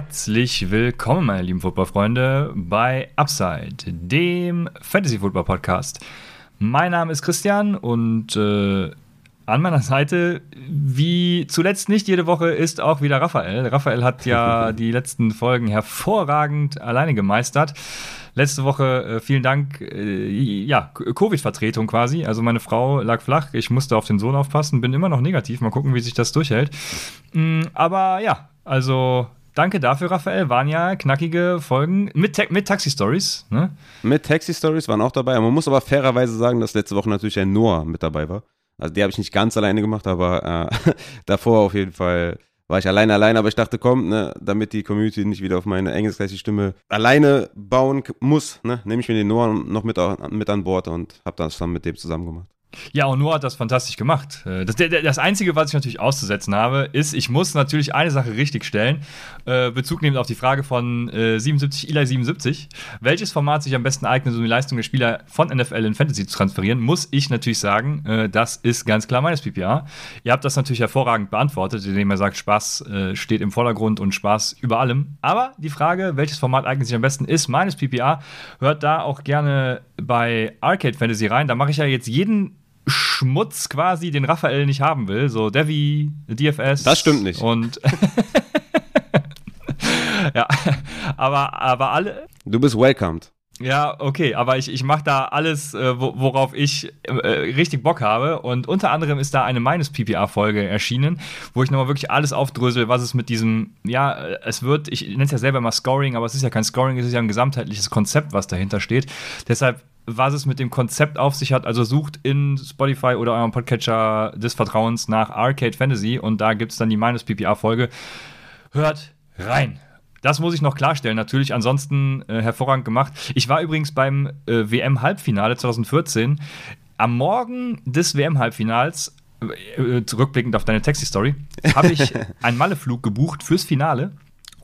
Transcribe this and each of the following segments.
Herzlich willkommen, meine lieben Footballfreunde, bei Upside, dem Fantasy Football Podcast. Mein Name ist Christian und äh, an meiner Seite, wie zuletzt nicht jede Woche, ist auch wieder Raphael. Raphael hat ja die letzten Folgen hervorragend alleine gemeistert. Letzte Woche äh, vielen Dank, äh, ja, Covid-Vertretung quasi. Also meine Frau lag flach, ich musste auf den Sohn aufpassen, bin immer noch negativ. Mal gucken, wie sich das durchhält. Mm, aber ja, also Danke dafür, Raphael. Waren ja knackige Folgen mit, Ta mit Taxi-Stories. Ne? Mit Taxi-Stories waren auch dabei. Man muss aber fairerweise sagen, dass letzte Woche natürlich ein Noah mit dabei war. Also die habe ich nicht ganz alleine gemacht, aber äh, davor auf jeden Fall war ich alleine allein, aber ich dachte, komm, ne, damit die Community nicht wieder auf meine engelsgleiche Stimme alleine bauen muss, ne, nehme ich mir den Noah noch mit, mit an Bord und habe das dann mit dem zusammen gemacht. Ja, und Noah hat das fantastisch gemacht. Äh, das, das, Einzige, was ich natürlich auszusetzen habe, ist, ich muss natürlich eine Sache richtig stellen. Äh, Bezug nehmend auf die Frage von äh, 77, Eli 77. Welches Format sich am besten eignet, um die Leistung der Spieler von NFL in Fantasy zu transferieren, muss ich natürlich sagen, äh, das ist ganz klar meines PPA. Ihr habt das natürlich hervorragend beantwortet, indem ihr sagt, Spaß äh, steht im Vordergrund und Spaß über allem. Aber die Frage, welches Format eignet sich am besten, ist meines PPA. Hört da auch gerne bei Arcade Fantasy rein. Da mache ich ja jetzt jeden Schmutz quasi, den Raphael nicht haben will. So Devi, DFS. Das stimmt nicht. Und. ja, aber, aber alle. Du bist welcomed. Ja, okay, aber ich, ich mache da alles, äh, worauf ich äh, richtig Bock habe. Und unter anderem ist da eine meines PPA-Folge erschienen, wo ich nochmal wirklich alles aufdrösel, was es mit diesem, ja, es wird, ich nenne es ja selber mal Scoring, aber es ist ja kein Scoring, es ist ja ein gesamtheitliches Konzept, was dahinter steht. Deshalb was es mit dem Konzept auf sich hat. Also sucht in Spotify oder eurem Podcatcher des Vertrauens nach Arcade Fantasy und da gibt es dann die Minus PPA-Folge. Hört rein. Das muss ich noch klarstellen, natürlich. Ansonsten äh, hervorragend gemacht. Ich war übrigens beim äh, WM-Halbfinale 2014. Am Morgen des WM-Halbfinals, äh, zurückblickend auf deine Taxi-Story, habe ich einen Malleflug gebucht fürs Finale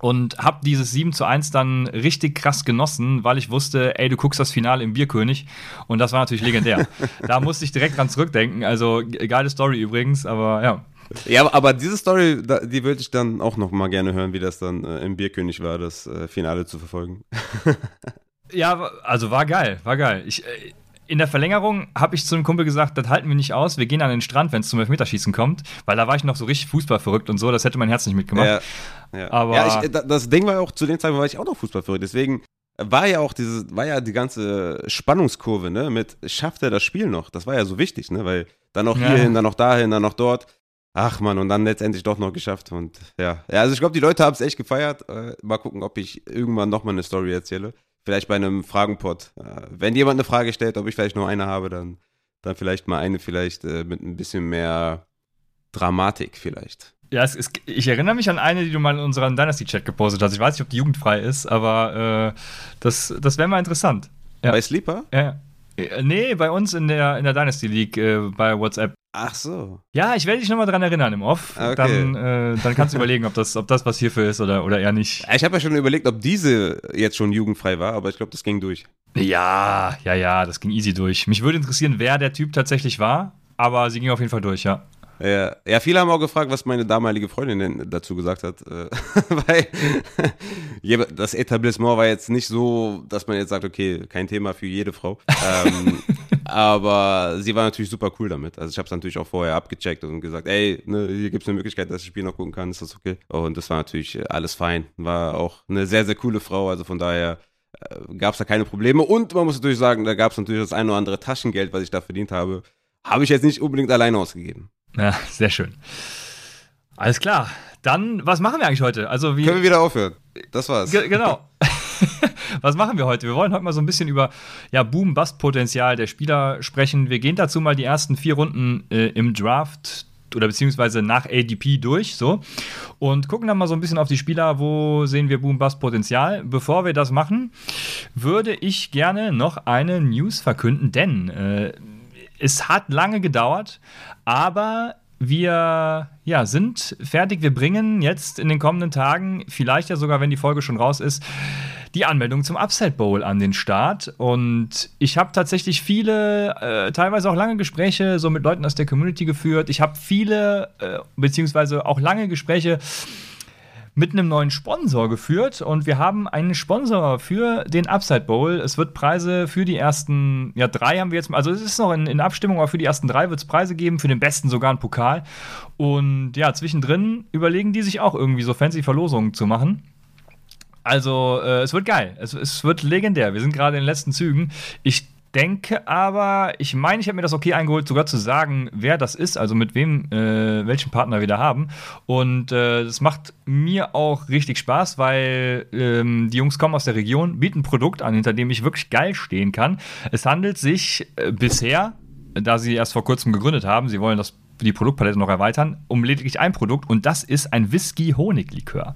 und habe dieses 7 zu 1 dann richtig krass genossen, weil ich wusste, ey, du guckst das Finale im Bierkönig und das war natürlich legendär. da musste ich direkt dran zurückdenken, also geile Story übrigens, aber ja. Ja, aber diese Story, die würde ich dann auch noch mal gerne hören, wie das dann äh, im Bierkönig war, das äh, Finale zu verfolgen. ja, also war geil, war geil. Ich, äh, in der Verlängerung habe ich zu einem Kumpel gesagt, das halten wir nicht aus, wir gehen an den Strand, wenn es zum Elfmeterschießen kommt, weil da war ich noch so richtig Fußball verrückt und so, das hätte mein Herz nicht mitgemacht. Ja, ja. Aber ja, ich, das Ding war ja auch, zu dem Zeitpunkt war ich auch noch Fußball verrückt, deswegen war ja auch dieses, war ja die ganze Spannungskurve, ne, mit schafft er das Spiel noch? Das war ja so wichtig, ne, weil dann noch hierhin, dann noch dahin, dann noch dort. Ach man, und dann letztendlich doch noch geschafft und ja. ja also ich glaube, die Leute haben es echt gefeiert. Äh, mal gucken, ob ich irgendwann nochmal eine Story erzähle vielleicht bei einem Fragenpot. Äh, wenn jemand eine Frage stellt, ob ich vielleicht nur eine habe, dann, dann vielleicht mal eine, vielleicht äh, mit ein bisschen mehr Dramatik vielleicht. Ja, es, es, ich erinnere mich an eine, die du mal in unserem Dynasty-Chat gepostet hast. Ich weiß nicht, ob die jugendfrei ist, aber äh, das, das wäre mal interessant. Ja. Bei Sleeper? Ja. Äh, nee, bei uns in der, in der Dynasty League äh, bei WhatsApp. Ach so. Ja, ich werde dich nochmal dran erinnern im Off. Okay. Dann, äh, dann kannst du überlegen, ob das, ob das was hierfür ist oder, oder eher nicht. Ich habe ja schon überlegt, ob diese jetzt schon jugendfrei war, aber ich glaube, das ging durch. Ja, ja, ja, das ging easy durch. Mich würde interessieren, wer der Typ tatsächlich war, aber sie ging auf jeden Fall durch, ja. Ja, ja, viele haben auch gefragt, was meine damalige Freundin dazu gesagt hat. Äh, weil das Etablissement war jetzt nicht so, dass man jetzt sagt, okay, kein Thema für jede Frau. ähm, aber sie war natürlich super cool damit. Also ich habe es natürlich auch vorher abgecheckt und gesagt, ey, ne, hier gibt es eine Möglichkeit, dass ich das Spiel noch gucken kann, ist das okay? Und das war natürlich alles fein. War auch eine sehr, sehr coole Frau, also von daher äh, gab es da keine Probleme. Und man muss natürlich sagen, da gab es natürlich das ein oder andere Taschengeld, was ich da verdient habe. Habe ich jetzt nicht unbedingt alleine ausgegeben. Ja, sehr schön. Alles klar. Dann, was machen wir eigentlich heute? Also, wie, Können wir wieder aufhören. Das war's. genau. was machen wir heute? Wir wollen heute mal so ein bisschen über ja, Boom-Bust-Potenzial der Spieler sprechen. Wir gehen dazu mal die ersten vier Runden äh, im Draft oder beziehungsweise nach ADP durch, so und gucken dann mal so ein bisschen auf die Spieler, wo sehen wir Boom Bust Potenzial. Bevor wir das machen, würde ich gerne noch eine News verkünden, denn äh, es hat lange gedauert, aber wir ja, sind fertig. Wir bringen jetzt in den kommenden Tagen, vielleicht ja sogar, wenn die Folge schon raus ist, die Anmeldung zum Upside Bowl an den Start. Und ich habe tatsächlich viele, äh, teilweise auch lange Gespräche so mit Leuten aus der Community geführt. Ich habe viele, äh, beziehungsweise auch lange Gespräche mit einem neuen Sponsor geführt und wir haben einen Sponsor für den Upside Bowl. Es wird Preise für die ersten, ja, drei haben wir jetzt, also es ist noch in, in Abstimmung, aber für die ersten drei wird es Preise geben, für den besten sogar einen Pokal. Und ja, zwischendrin überlegen die sich auch irgendwie so fancy Verlosungen zu machen. Also, äh, es wird geil. Es, es wird legendär. Wir sind gerade in den letzten Zügen. Ich denke aber, ich meine, ich habe mir das okay eingeholt, sogar zu sagen, wer das ist, also mit wem, äh, welchen Partner wir da haben. Und äh, das macht mir auch richtig Spaß, weil ähm, die Jungs kommen aus der Region, bieten ein Produkt an, hinter dem ich wirklich geil stehen kann. Es handelt sich äh, bisher, da sie erst vor kurzem gegründet haben, sie wollen das, die Produktpalette noch erweitern, um lediglich ein Produkt und das ist ein Whisky-Honig-Likör.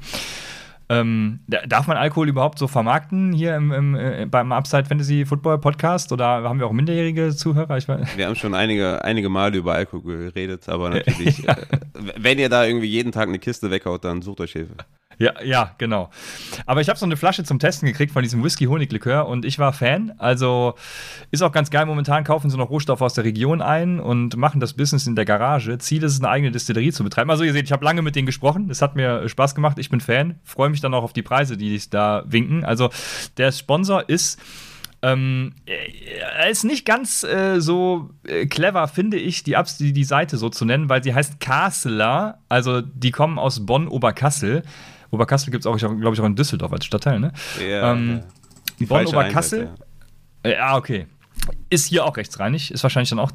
Ähm, darf man Alkohol überhaupt so vermarkten hier im, im, äh, beim Upside Fantasy Football Podcast oder haben wir auch minderjährige Zuhörer? wir haben schon einige, einige Male über Alkohol geredet, aber natürlich, ja. äh, wenn ihr da irgendwie jeden Tag eine Kiste weghaut, dann sucht euch Hilfe. Ja, ja, genau. Aber ich habe so eine Flasche zum Testen gekriegt von diesem Whisky-Honig-Likör und ich war Fan. Also ist auch ganz geil. Momentan kaufen sie noch Rohstoffe aus der Region ein und machen das Business in der Garage. Ziel ist es, eine eigene Distillerie zu betreiben. Also ihr seht, ich habe lange mit denen gesprochen. Es hat mir Spaß gemacht. Ich bin Fan. Freue mich dann auch auf die Preise, die sich da winken. Also der Sponsor ist ähm, ist nicht ganz äh, so äh, clever, finde ich, die, die, die Seite so zu nennen, weil sie heißt Kasseler. Also die kommen aus Bonn-Oberkassel. Oberkassel gibt es auch, glaube ich, auch in Düsseldorf als Stadtteil, ne? Ja. Ähm, ja. Bonn-Oberkassel. Ja. ja, okay. Ist hier auch rechtsreinig. Ist wahrscheinlich dann auch.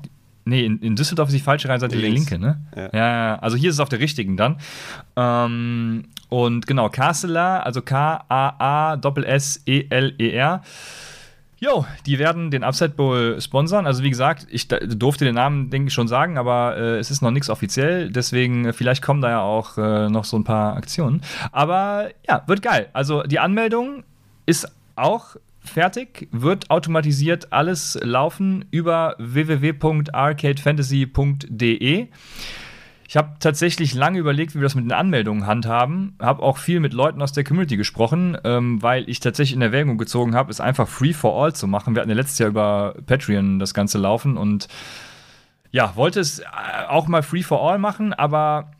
Nee, in, in Düsseldorf ist die falsche Rheinseite die linke, ne? Ja. ja. also hier ist es auf der richtigen dann. Ähm, und genau, Kasseler, also K-A-A-S-S-E-L-E-R. Jo, die werden den Upside Bowl sponsern. Also wie gesagt, ich durfte den Namen, denke ich, schon sagen, aber äh, es ist noch nichts offiziell. Deswegen, äh, vielleicht kommen da ja auch äh, noch so ein paar Aktionen. Aber ja, wird geil. Also die Anmeldung ist auch fertig, wird automatisiert alles laufen über www.arcadefantasy.de. Ich habe tatsächlich lange überlegt, wie wir das mit den Anmeldungen handhaben. Habe auch viel mit Leuten aus der Community gesprochen, ähm, weil ich tatsächlich in Erwägung gezogen habe, es einfach free for all zu machen. Wir hatten ja letztes Jahr über Patreon das Ganze laufen und ja, wollte es äh, auch mal free for all machen, aber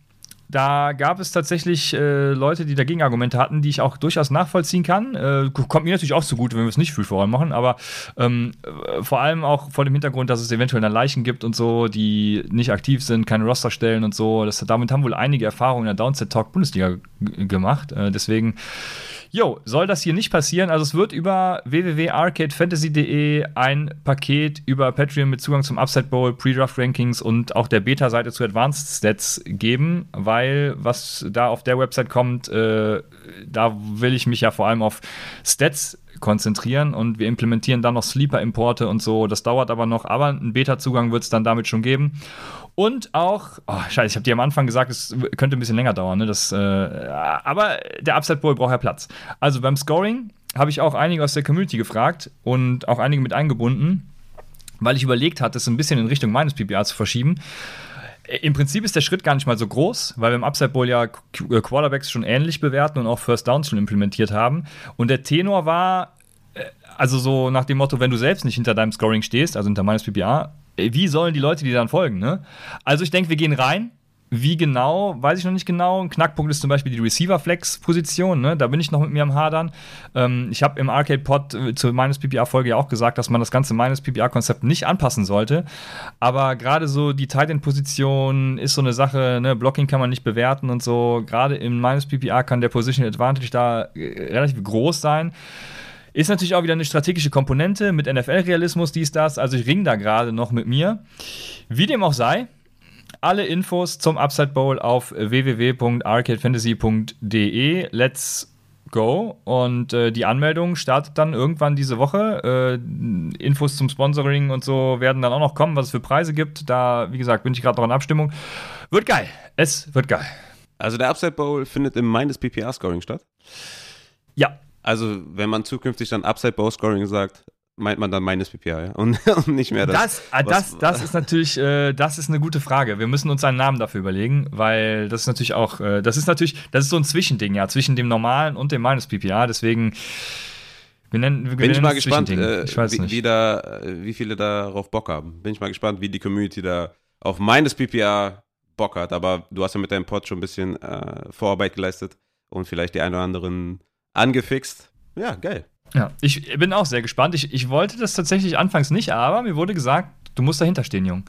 da gab es tatsächlich äh, Leute, die dagegen Argumente hatten, die ich auch durchaus nachvollziehen kann. Äh, kommt mir natürlich auch zugute, wenn wir es nicht free for all machen, aber ähm, äh, vor allem auch vor dem Hintergrund, dass es eventuell dann Leichen gibt und so, die nicht aktiv sind, keine Roster stellen und so. Das, damit haben wohl einige Erfahrungen in der Downset Talk Bundesliga gemacht. Äh, deswegen Jo, soll das hier nicht passieren? Also es wird über www.arcadefantasy.de ein Paket über Patreon mit Zugang zum Upside Bowl, Pre-Draft Rankings und auch der Beta-Seite zu Advanced Stats geben, weil was da auf der Website kommt, äh, da will ich mich ja vor allem auf Stats konzentrieren und wir implementieren dann noch Sleeper-Importe und so. Das dauert aber noch, aber einen Beta-Zugang wird es dann damit schon geben. Und auch, oh, scheiße, ich habe dir am Anfang gesagt, es könnte ein bisschen länger dauern, ne? Das, äh, aber der Upside Bowl braucht ja Platz. Also beim Scoring habe ich auch einige aus der Community gefragt und auch einige mit eingebunden, weil ich überlegt hatte, es ein bisschen in Richtung meines PPA zu verschieben. Im Prinzip ist der Schritt gar nicht mal so groß, weil wir im Upside Bowl ja äh, Quarterbacks schon ähnlich bewerten und auch First Downs schon implementiert haben. Und der Tenor war, äh, also so nach dem Motto, wenn du selbst nicht hinter deinem Scoring stehst, also hinter meines PPA, wie sollen die Leute, die dann folgen, ne? Also ich denke, wir gehen rein. Wie genau, weiß ich noch nicht genau. Ein Knackpunkt ist zum Beispiel die Receiver-Flex-Position. Ne? Da bin ich noch mit mir am Hadern. Ähm, ich habe im Arcade-Pod äh, zur meines PPA-Folge ja auch gesagt, dass man das ganze meines PPA-Konzept nicht anpassen sollte. Aber gerade so die Tight-End-Position ist so eine Sache. Ne? Blocking kann man nicht bewerten und so. Gerade im meines PPA kann der Position Advantage da äh, relativ groß sein. Ist natürlich auch wieder eine strategische Komponente mit NFL-Realismus, dies, das. Also ich ring da gerade noch mit mir. Wie dem auch sei, alle Infos zum Upside Bowl auf www.arcadefantasy.de. Let's go. Und äh, die Anmeldung startet dann irgendwann diese Woche. Äh, Infos zum Sponsoring und so werden dann auch noch kommen, was es für Preise gibt. Da, wie gesagt, bin ich gerade noch in Abstimmung. Wird geil. Es wird geil. Also der Upside Bowl findet im Main des PPR-Scoring statt? Ja, also, wenn man zukünftig dann Upside Bow Scoring sagt, meint man dann meines PPA, ja? Und, und nicht mehr das. Das, ah, das, das ist natürlich, äh, das ist eine gute Frage. Wir müssen uns einen Namen dafür überlegen, weil das ist natürlich auch, äh, das ist natürlich, das ist so ein Zwischending, ja, zwischen dem normalen und dem meines PPA. Deswegen. Wir nennen, wir Bin ich mal gespannt, äh, ich wie, wie, da, wie viele darauf Bock haben. Bin ich mal gespannt, wie die Community da auf meines PPA Bock hat. Aber du hast ja mit deinem Pod schon ein bisschen äh, Vorarbeit geleistet und vielleicht die einen oder anderen angefixt. Ja, geil. Ja, ich bin auch sehr gespannt. Ich, ich wollte das tatsächlich anfangs nicht, aber mir wurde gesagt, du musst dahinter stehen, Jung.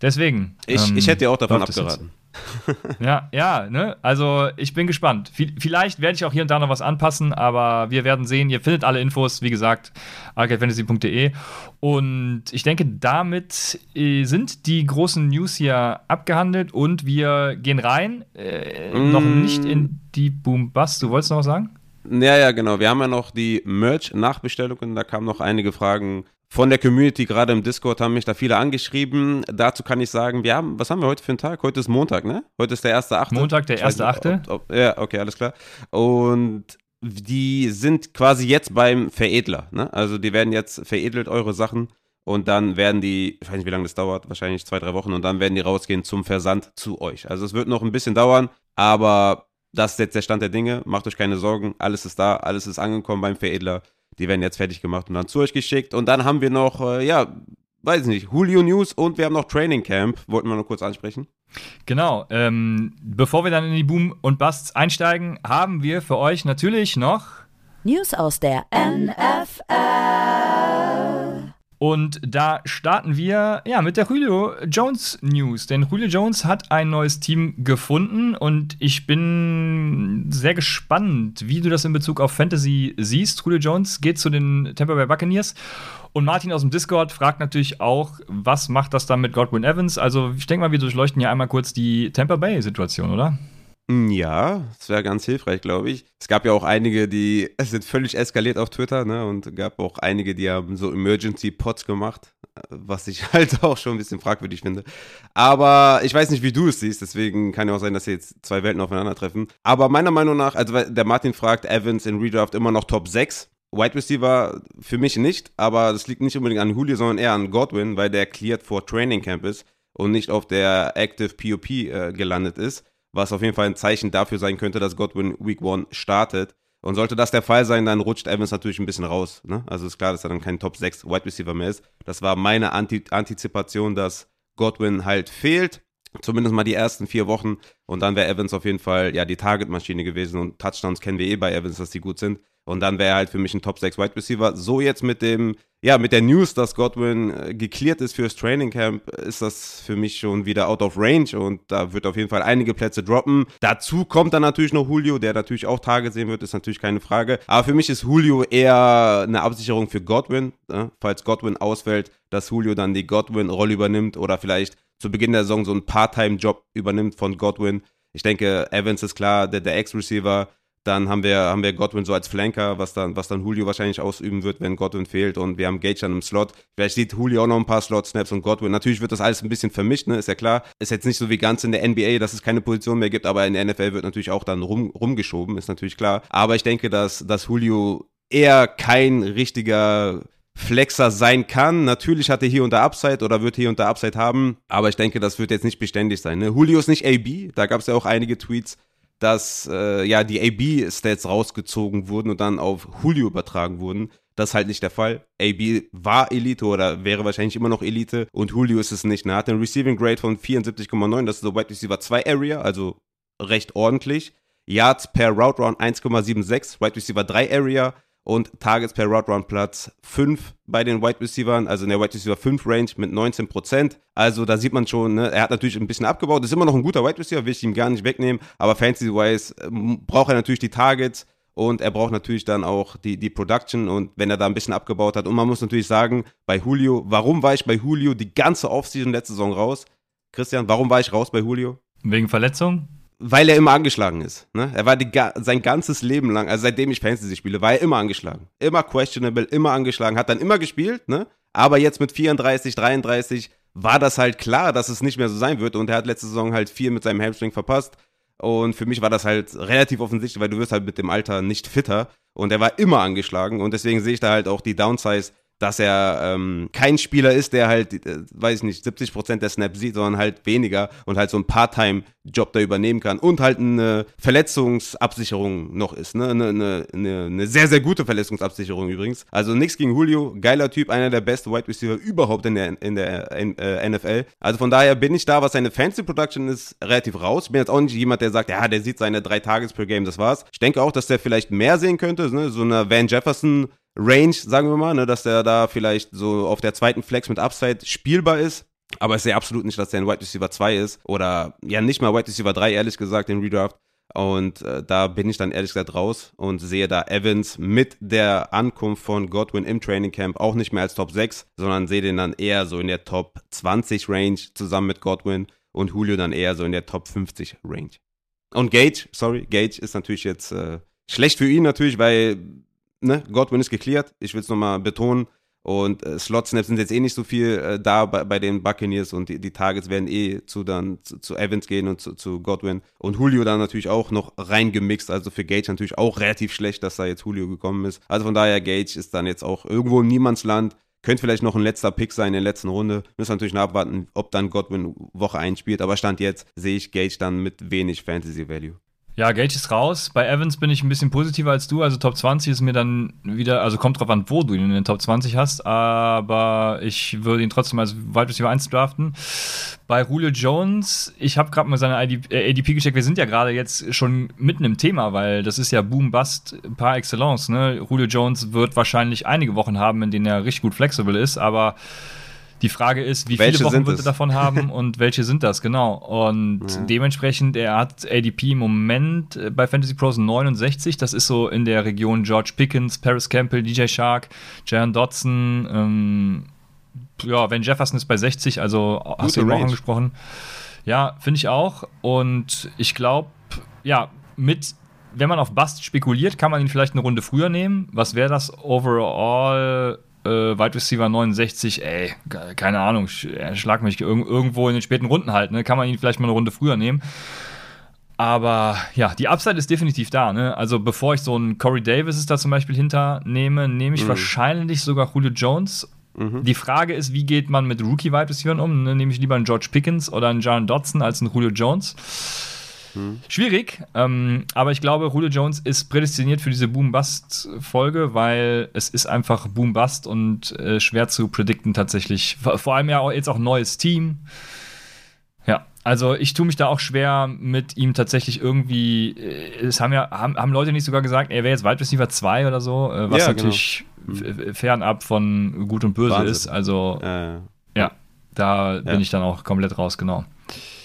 Deswegen. Ich, ähm, ich hätte dir auch davon abgeraten. ja, ja, ne? Also ich bin gespannt. Vielleicht werde ich auch hier und da noch was anpassen, aber wir werden sehen. Ihr findet alle Infos, wie gesagt, arcadefantasy.de. Und ich denke, damit äh, sind die großen News hier abgehandelt und wir gehen rein. Äh, mm. Noch nicht in die Boom Bust. Du wolltest noch was sagen? Ja, ja, genau. Wir haben ja noch die Merch-Nachbestellungen. Da kamen noch einige Fragen von der Community, gerade im Discord, haben mich da viele angeschrieben. Dazu kann ich sagen, wir haben, was haben wir heute für einen Tag? Heute ist Montag, ne? Heute ist der erste Achte. Montag, der erste Achte. Ja, okay, alles klar. Und die sind quasi jetzt beim Veredler, ne? Also die werden jetzt veredelt, eure Sachen. Und dann werden die, ich weiß nicht, wie lange das dauert, wahrscheinlich zwei, drei Wochen. Und dann werden die rausgehen zum Versand zu euch. Also es wird noch ein bisschen dauern, aber das ist jetzt der Stand der Dinge. Macht euch keine Sorgen. Alles ist da, alles ist angekommen beim Veredler. Die werden jetzt fertig gemacht und dann zu euch geschickt. Und dann haben wir noch, äh, ja, weiß nicht, Julio News und wir haben noch Training Camp. Wollten wir noch kurz ansprechen. Genau. Ähm, bevor wir dann in die Boom und Busts einsteigen, haben wir für euch natürlich noch News aus der NFL. Und da starten wir ja mit der Julio Jones News. Denn Julio Jones hat ein neues Team gefunden und ich bin sehr gespannt, wie du das in Bezug auf Fantasy siehst. Julio Jones geht zu den Tampa Bay Buccaneers und Martin aus dem Discord fragt natürlich auch, was macht das dann mit Godwin Evans? Also ich denke mal, wir durchleuchten ja einmal kurz die Tampa Bay Situation, oder? Hm, ja, das wäre ganz hilfreich, glaube ich. Es gab ja auch einige, die es sind völlig eskaliert auf Twitter, ne? Und gab auch einige, die haben so Emergency Pots gemacht, was ich halt auch schon ein bisschen fragwürdig finde. Aber ich weiß nicht, wie du es siehst, deswegen kann ja auch sein, dass hier jetzt zwei Welten aufeinandertreffen. Aber meiner Meinung nach, also der Martin fragt, Evans in Redraft immer noch Top 6. Wide Receiver für mich nicht, aber das liegt nicht unbedingt an Julio, sondern eher an Godwin, weil der cleared vor Training Camp ist und nicht auf der Active POP äh, gelandet ist was auf jeden Fall ein Zeichen dafür sein könnte, dass Godwin Week 1 startet. Und sollte das der Fall sein, dann rutscht Evans natürlich ein bisschen raus. Ne? Also ist klar, dass er dann kein Top 6 Wide Receiver mehr ist. Das war meine Anti Antizipation, dass Godwin halt fehlt. Zumindest mal die ersten vier Wochen. Und dann wäre Evans auf jeden Fall ja die Target-Maschine gewesen. Und Touchdowns kennen wir eh bei Evans, dass die gut sind. Und dann wäre er halt für mich ein Top 6 Wide Receiver. So jetzt mit dem, ja, mit der News, dass Godwin äh, geklärt ist fürs Training Camp, ist das für mich schon wieder out of range und da wird auf jeden Fall einige Plätze droppen. Dazu kommt dann natürlich noch Julio, der natürlich auch Tage sehen wird, ist natürlich keine Frage. Aber für mich ist Julio eher eine Absicherung für Godwin, äh, falls Godwin ausfällt, dass Julio dann die Godwin-Rolle übernimmt oder vielleicht zu Beginn der Saison so einen Part-Time-Job übernimmt von Godwin. Ich denke, Evans ist klar, der, der Ex-Receiver. Dann haben wir, haben wir Godwin so als Flanker, was dann, was dann Julio wahrscheinlich ausüben wird, wenn Godwin fehlt. Und wir haben Gage dann im Slot. Vielleicht sieht Julio auch noch ein paar Slot-Snaps und Godwin. Natürlich wird das alles ein bisschen vermischt, ne? Ist ja klar. Ist jetzt nicht so wie ganz in der NBA, dass es keine Position mehr gibt, aber in der NFL wird natürlich auch dann rum, rumgeschoben, ist natürlich klar. Aber ich denke, dass, dass Julio eher kein richtiger Flexer sein kann. Natürlich hat er hier da Upside oder wird hier da Upside haben, aber ich denke, das wird jetzt nicht beständig sein. Ne? Julio ist nicht AB, da gab es ja auch einige Tweets, dass äh, ja die AB-Stats rausgezogen wurden und dann auf Julio übertragen wurden. Das ist halt nicht der Fall. AB war Elite oder wäre wahrscheinlich immer noch Elite und Julio ist es nicht. Er hat einen Receiving Grade von 74,9, das ist so Wide Receiver 2 Area, also recht ordentlich. Yards per Route Round 1,76, Wide Receiver 3 Area, und Targets per Route Run Platz 5 bei den Wide Receivers, also in der Wide Receiver 5 Range mit 19%. Also da sieht man schon, ne, er hat natürlich ein bisschen abgebaut, ist immer noch ein guter Wide Receiver, will ich ihm gar nicht wegnehmen, aber Fantasy-wise äh, braucht er natürlich die Targets und er braucht natürlich dann auch die, die Production und wenn er da ein bisschen abgebaut hat. Und man muss natürlich sagen, bei Julio, warum war ich bei Julio die ganze Offseason letzte Saison raus? Christian, warum war ich raus bei Julio? Wegen Verletzung? Weil er immer angeschlagen ist. Ne? Er war die, sein ganzes Leben lang, also seitdem ich Fantasy spiele, war er immer angeschlagen. Immer questionable, immer angeschlagen, hat dann immer gespielt, ne? Aber jetzt mit 34, 33 war das halt klar, dass es nicht mehr so sein wird. Und er hat letzte Saison halt viel mit seinem Hamstring verpasst. Und für mich war das halt relativ offensichtlich, weil du wirst halt mit dem Alter nicht fitter. Und er war immer angeschlagen. Und deswegen sehe ich da halt auch die Downsize dass er ähm, kein Spieler ist, der halt, äh, weiß ich nicht, 70 Prozent der Snaps sieht, sondern halt weniger und halt so ein Part-Time-Job da übernehmen kann und halt eine Verletzungsabsicherung noch ist, ne? Eine, eine, eine, eine sehr, sehr gute Verletzungsabsicherung übrigens. Also nichts gegen Julio, geiler Typ, einer der besten Wide Receiver überhaupt in der, in der äh, NFL. Also von daher bin ich da, was seine Fancy Production ist, relativ raus. Ich bin jetzt auch nicht jemand, der sagt, ja, der sieht seine drei Tages per Game, das war's. Ich denke auch, dass der vielleicht mehr sehen könnte, ne? so eine Van Jefferson Range, sagen wir mal, ne, dass der da vielleicht so auf der zweiten Flex mit Upside spielbar ist. Aber ich sehe absolut nicht, dass der ein Wide Receiver 2 ist. Oder ja, nicht mal Wide Receiver 3, ehrlich gesagt, im Redraft. Und äh, da bin ich dann ehrlich gesagt raus und sehe da Evans mit der Ankunft von Godwin im Training Camp auch nicht mehr als Top 6, sondern sehe den dann eher so in der Top 20 Range zusammen mit Godwin und Julio dann eher so in der Top 50 Range. Und Gage, sorry, Gage ist natürlich jetzt äh, schlecht für ihn natürlich, weil ne, Godwin ist geklärt. Ich will es nochmal betonen. Und äh, Slot-Snaps sind jetzt eh nicht so viel äh, da bei, bei, den Buccaneers und die, die, Targets werden eh zu dann zu, zu Evans gehen und zu, zu, Godwin. Und Julio dann natürlich auch noch reingemixt. Also für Gage natürlich auch relativ schlecht, dass da jetzt Julio gekommen ist. Also von daher, Gage ist dann jetzt auch irgendwo im Niemandsland. Könnte vielleicht noch ein letzter Pick sein in der letzten Runde. Müssen natürlich noch abwarten, ob dann Godwin Woche einspielt. Aber Stand jetzt sehe ich Gage dann mit wenig Fantasy Value. Ja, Gage ist raus. Bei Evans bin ich ein bisschen positiver als du. Also Top 20 ist mir dann wieder, also kommt drauf an, wo du ihn in den Top 20 hast, aber ich würde ihn trotzdem als Wide Receiver 1 draften. Bei Julio Jones, ich habe gerade mal seine ADP, äh, gecheckt. Wir sind ja gerade jetzt schon mitten im Thema, weil das ist ja Boom-Bust par excellence. Ne? Julio Jones wird wahrscheinlich einige Wochen haben, in denen er richtig gut flexibel ist, aber die Frage ist, wie welche viele Wochen wird er davon haben und welche sind das, genau. Und ja. dementsprechend, er hat ADP im Moment äh, bei Fantasy Pros 69, das ist so in der Region George Pickens, Paris Campbell, DJ Shark, Jaron Dodson, ähm, ja, Van Jefferson ist bei 60, also Gute hast du ihn auch angesprochen. Ja, finde ich auch. Und ich glaube, ja, mit wenn man auf Bust spekuliert, kann man ihn vielleicht eine Runde früher nehmen. Was wäre das overall? Äh, Wide Receiver 69, ey, keine Ahnung, schlag mich irgendwo in den späten Runden halt, ne? Kann man ihn vielleicht mal eine Runde früher nehmen. Aber ja, die Upside ist definitiv da. Ne? Also bevor ich so einen Corey Davis da zum Beispiel hinternehme, nehme ich mhm. wahrscheinlich sogar Julio Jones. Mhm. Die Frage ist, wie geht man mit Rookie-Wide Receivers um? Ne? Nehme ich lieber einen George Pickens oder einen Jaron Dodson als einen Julio Jones? Hm. Schwierig, ähm, aber ich glaube, Julio Jones ist prädestiniert für diese Boom-Bust-Folge, weil es ist einfach Boom-Bust und äh, schwer zu predikten tatsächlich. Vor allem ja auch jetzt auch neues Team. Ja, also ich tue mich da auch schwer mit ihm tatsächlich irgendwie. Äh, es haben ja haben, haben Leute nicht sogar gesagt, er wäre jetzt Wide Receiver 2 oder so, äh, was ja, genau. natürlich genau. fernab von Gut und Böse Wahnsinn. ist. Also äh, ja, da ja. bin ich dann auch komplett raus, genau.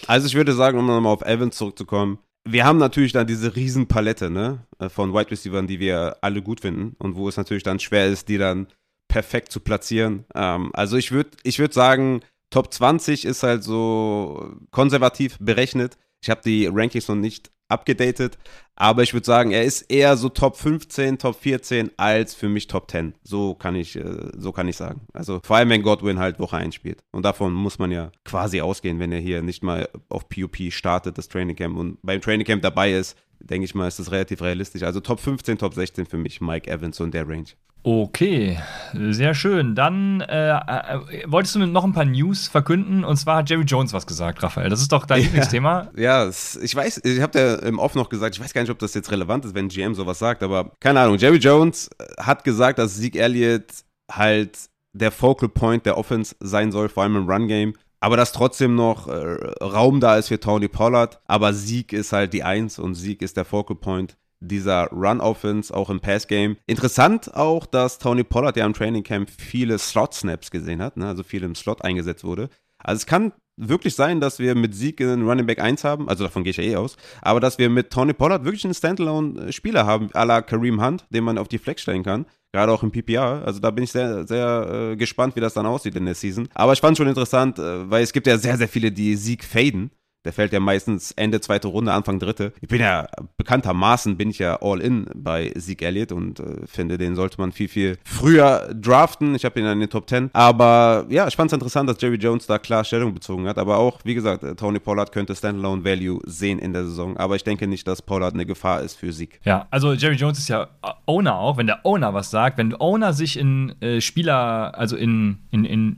Also ich würde sagen, um nochmal auf Evans zurückzukommen, wir haben natürlich dann diese Riesenpalette ne, äh, von Wide Receivers, die wir alle gut finden und wo es natürlich dann schwer ist, die dann perfekt zu platzieren. Ähm, also ich würde ich würd sagen, Top 20 ist halt so konservativ berechnet. Ich habe die Rankings noch nicht abgedatet. Aber ich würde sagen, er ist eher so Top 15, Top 14 als für mich Top 10. So kann ich, äh, so kann ich sagen. Also vor allem, wenn Godwin halt Woche 1 spielt. Und davon muss man ja quasi ausgehen, wenn er hier nicht mal auf POP startet, das Training Camp und beim Training Camp dabei ist, denke ich mal, ist das relativ realistisch. Also Top 15, Top 16 für mich Mike Evans und der Range. Okay, sehr schön. Dann äh, äh, wolltest du mir noch ein paar News verkünden und zwar hat Jerry Jones was gesagt, Raphael. Das ist doch dein ja, Lieblingsthema. Ja, ich weiß, ich habe ja im Off noch gesagt, ich weiß gar nicht, ob das jetzt relevant ist, wenn GM sowas sagt, aber keine Ahnung. Jerry Jones hat gesagt, dass Zeke Elliott halt der Focal Point der Offense sein soll, vor allem im Run Game. Aber dass trotzdem noch äh, Raum da ist für Tony Pollard. Aber Sieg ist halt die Eins und Sieg ist der Focal Point dieser Run-Offense, auch im Pass-Game. Interessant auch, dass Tony Pollard ja im Training Camp viele Slot-Snaps gesehen hat, ne? also viel im Slot eingesetzt wurde. Also es kann wirklich sein, dass wir mit Sieg einen Running Back 1 haben, also davon gehe ich ja eh aus, aber dass wir mit Tony Pollard wirklich einen Standalone-Spieler haben, à la Kareem Hunt, den man auf die Flex stellen kann. Gerade auch im PPR. Also da bin ich sehr, sehr äh, gespannt, wie das dann aussieht in der Season. Aber ich fand schon interessant, äh, weil es gibt ja sehr, sehr viele, die Sieg faden Der fällt ja meistens Ende zweite Runde, Anfang dritte. Ich bin ja bekanntermaßen bin ich ja all in bei Zeke Elliott und äh, finde, den sollte man viel, viel früher draften. Ich habe ihn in den Top 10. Aber ja, ich fand es interessant, dass Jerry Jones da klar Stellung bezogen hat. Aber auch, wie gesagt, äh, Tony Pollard könnte Standalone Value sehen in der Saison. Aber ich denke nicht, dass Pollard eine Gefahr ist für Sieg. Ja, also Jerry Jones ist ja Owner auch. Wenn der Owner was sagt, wenn Owner sich in äh, Spieler, also in, in, in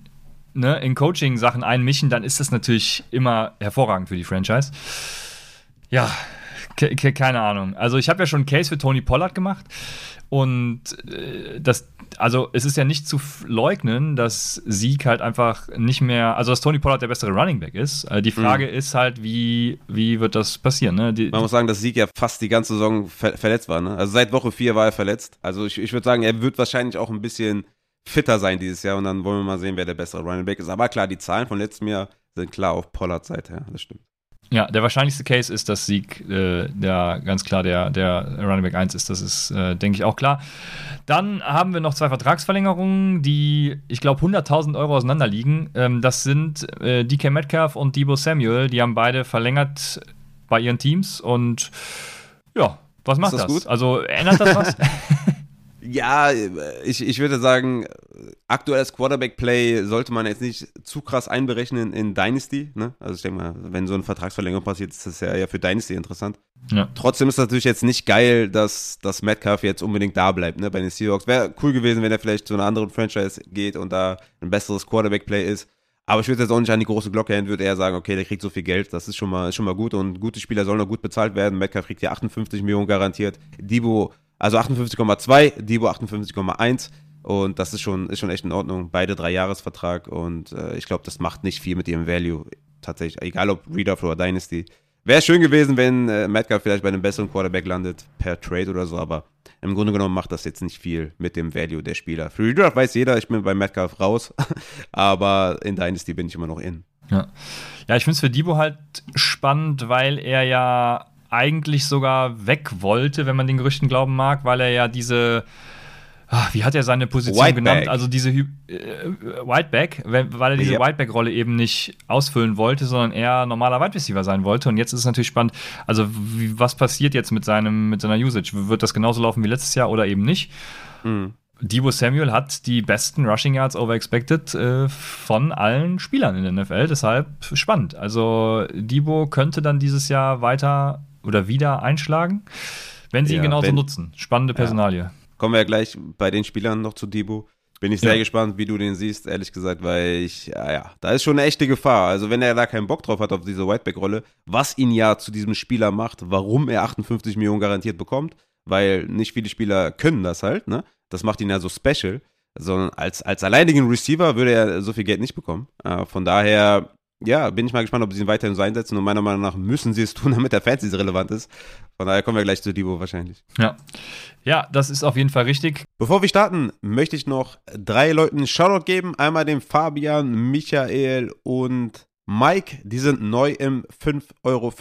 ne, in Coaching-Sachen einmischen, dann ist das natürlich immer hervorragend für die Franchise. Ja, ke ke keine Ahnung. Also ich habe ja schon einen Case für Tony Pollard gemacht und äh, das, also es ist ja nicht zu leugnen, dass Sieg halt einfach nicht mehr, also dass Tony Pollard der bessere Running Back ist. Äh, die Frage mhm. ist halt, wie, wie wird das passieren? Ne? Die, Man muss sagen, dass Sieg ja fast die ganze Saison ver verletzt war. Ne? Also seit Woche 4 war er verletzt. Also ich, ich würde sagen, er wird wahrscheinlich auch ein bisschen fitter sein dieses Jahr und dann wollen wir mal sehen, wer der bessere Running Back ist. Aber klar, die Zahlen von letztem Jahr sind klar auf Pollards Seite, ja, das stimmt. Ja, der wahrscheinlichste Case ist, dass Sieg äh, der ganz klar der, der Running Back 1 ist. Das ist, äh, denke ich, auch klar. Dann haben wir noch zwei Vertragsverlängerungen, die, ich glaube, 100.000 Euro auseinander liegen. Ähm, das sind äh, DK Metcalf und Debo Samuel. Die haben beide verlängert bei ihren Teams. Und ja, was macht ist das? das? Gut? Also ändert das was? Ja, ich, ich würde sagen, aktuelles Quarterback-Play sollte man jetzt nicht zu krass einberechnen in Dynasty. Ne? Also ich denke mal, wenn so eine Vertragsverlängerung passiert, ist das ja, ja für Dynasty interessant. Ja. Trotzdem ist das natürlich jetzt nicht geil, dass, dass Metcalf jetzt unbedingt da bleibt ne, bei den Seahawks. Wäre cool gewesen, wenn er vielleicht zu einer anderen Franchise geht und da ein besseres Quarterback-Play ist. Aber ich würde jetzt auch nicht an die große Glocke hängen, würde eher sagen, okay, der kriegt so viel Geld, das ist schon mal, ist schon mal gut und gute Spieler sollen auch gut bezahlt werden. Metcalf kriegt ja 58 Millionen garantiert. Debo also 58,2, Debo 58,1. Und das ist schon, ist schon echt in Ordnung. Beide drei Jahresvertrag und äh, ich glaube, das macht nicht viel mit ihrem Value. Tatsächlich, egal ob Readoff oder Dynasty. Wäre schön gewesen, wenn äh, Metcalf vielleicht bei einem besseren Quarterback landet, per Trade oder so, aber im Grunde genommen macht das jetzt nicht viel mit dem Value der Spieler. Für Redraft weiß jeder, ich bin bei Metcalf raus, aber in Dynasty bin ich immer noch in. Ja, ja ich finde es für Debo halt spannend, weil er ja eigentlich sogar weg wollte, wenn man den Gerüchten glauben mag, weil er ja diese Ach, wie hat er seine Position Whiteback. genannt? Also diese äh, Whiteback, weil er diese ja. Whiteback-Rolle eben nicht ausfüllen wollte, sondern eher normaler Wide Receiver sein wollte. Und jetzt ist es natürlich spannend, also wie, was passiert jetzt mit, seinem, mit seiner Usage? Wird das genauso laufen wie letztes Jahr oder eben nicht? Mhm. Debo Samuel hat die besten Rushing Yards over expected äh, von allen Spielern in der NFL, deshalb spannend. Also Debo könnte dann dieses Jahr weiter oder wieder einschlagen, wenn sie ja, ihn genauso wenn, nutzen. Spannende Personalie. Ja. Kommen wir ja gleich bei den Spielern noch zu Debo. Bin ich sehr ja. gespannt, wie du den siehst, ehrlich gesagt, weil ich, ja, ja, da ist schon eine echte Gefahr. Also, wenn er da keinen Bock drauf hat auf diese Whiteback-Rolle, was ihn ja zu diesem Spieler macht, warum er 58 Millionen garantiert bekommt, weil nicht viele Spieler können das halt, ne? Das macht ihn ja so special. Sondern als, als alleinigen Receiver würde er so viel Geld nicht bekommen. Äh, von daher ja, bin ich mal gespannt, ob sie ihn weiterhin so einsetzen. Und meiner Meinung nach müssen sie es tun, damit der Fantasy relevant ist. Von daher kommen wir gleich zu Debo wahrscheinlich. Ja. Ja, das ist auf jeden Fall richtig. Bevor wir starten, möchte ich noch drei Leuten Shoutout geben. Einmal dem Fabian, Michael und Mike. Die sind neu im 5,50 Euro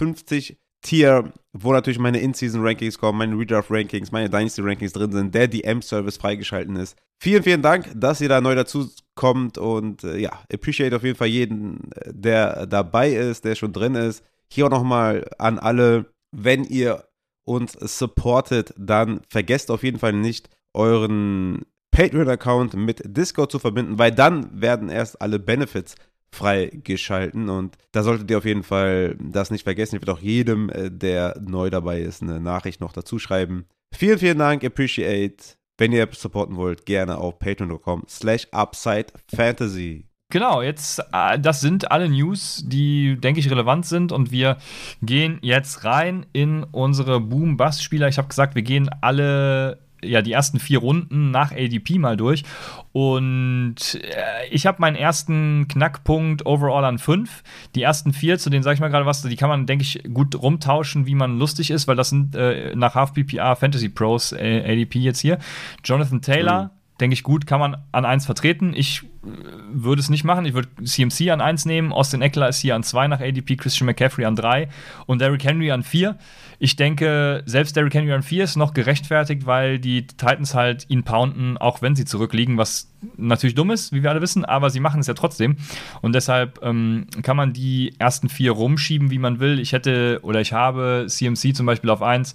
Tier, wo natürlich meine In-Season-Rankings kommen, meine Redraft-Rankings, meine Dynasty-Rankings drin sind, der DM-Service freigeschalten ist. Vielen, vielen Dank, dass ihr da neu dazu kommt und äh, ja, appreciate auf jeden Fall jeden, der dabei ist, der schon drin ist. Hier auch nochmal an alle, wenn ihr uns supportet, dann vergesst auf jeden Fall nicht euren Patreon-Account mit Discord zu verbinden, weil dann werden erst alle Benefits freigeschalten und da solltet ihr auf jeden Fall das nicht vergessen. Ich werde auch jedem, äh, der neu dabei ist, eine Nachricht noch dazu schreiben. Vielen, vielen Dank, appreciate. Wenn ihr supporten wollt, gerne auf patreon.com slash upside fantasy. Genau, jetzt, äh, das sind alle News, die, denke ich, relevant sind und wir gehen jetzt rein in unsere Boom-Bust-Spieler. Ich habe gesagt, wir gehen alle ja die ersten vier Runden nach ADP mal durch. Und äh, ich habe meinen ersten Knackpunkt overall an fünf. Die ersten vier, zu denen sage ich mal gerade was, die kann man, denke ich, gut rumtauschen, wie man lustig ist, weil das sind äh, nach Half PPR Fantasy Pros äh, ADP jetzt hier. Jonathan Taylor. Mhm denke ich, gut, kann man an eins vertreten. Ich würde es nicht machen. Ich würde CMC an 1 nehmen, Austin Eckler ist hier an 2 nach ADP, Christian McCaffrey an 3 und Derrick Henry an 4. Ich denke, selbst Derrick Henry an 4 ist noch gerechtfertigt, weil die Titans halt ihn pounden, auch wenn sie zurückliegen, was natürlich dumm ist, wie wir alle wissen, aber sie machen es ja trotzdem. Und deshalb ähm, kann man die ersten vier rumschieben, wie man will. Ich hätte oder ich habe CMC zum Beispiel auf 1,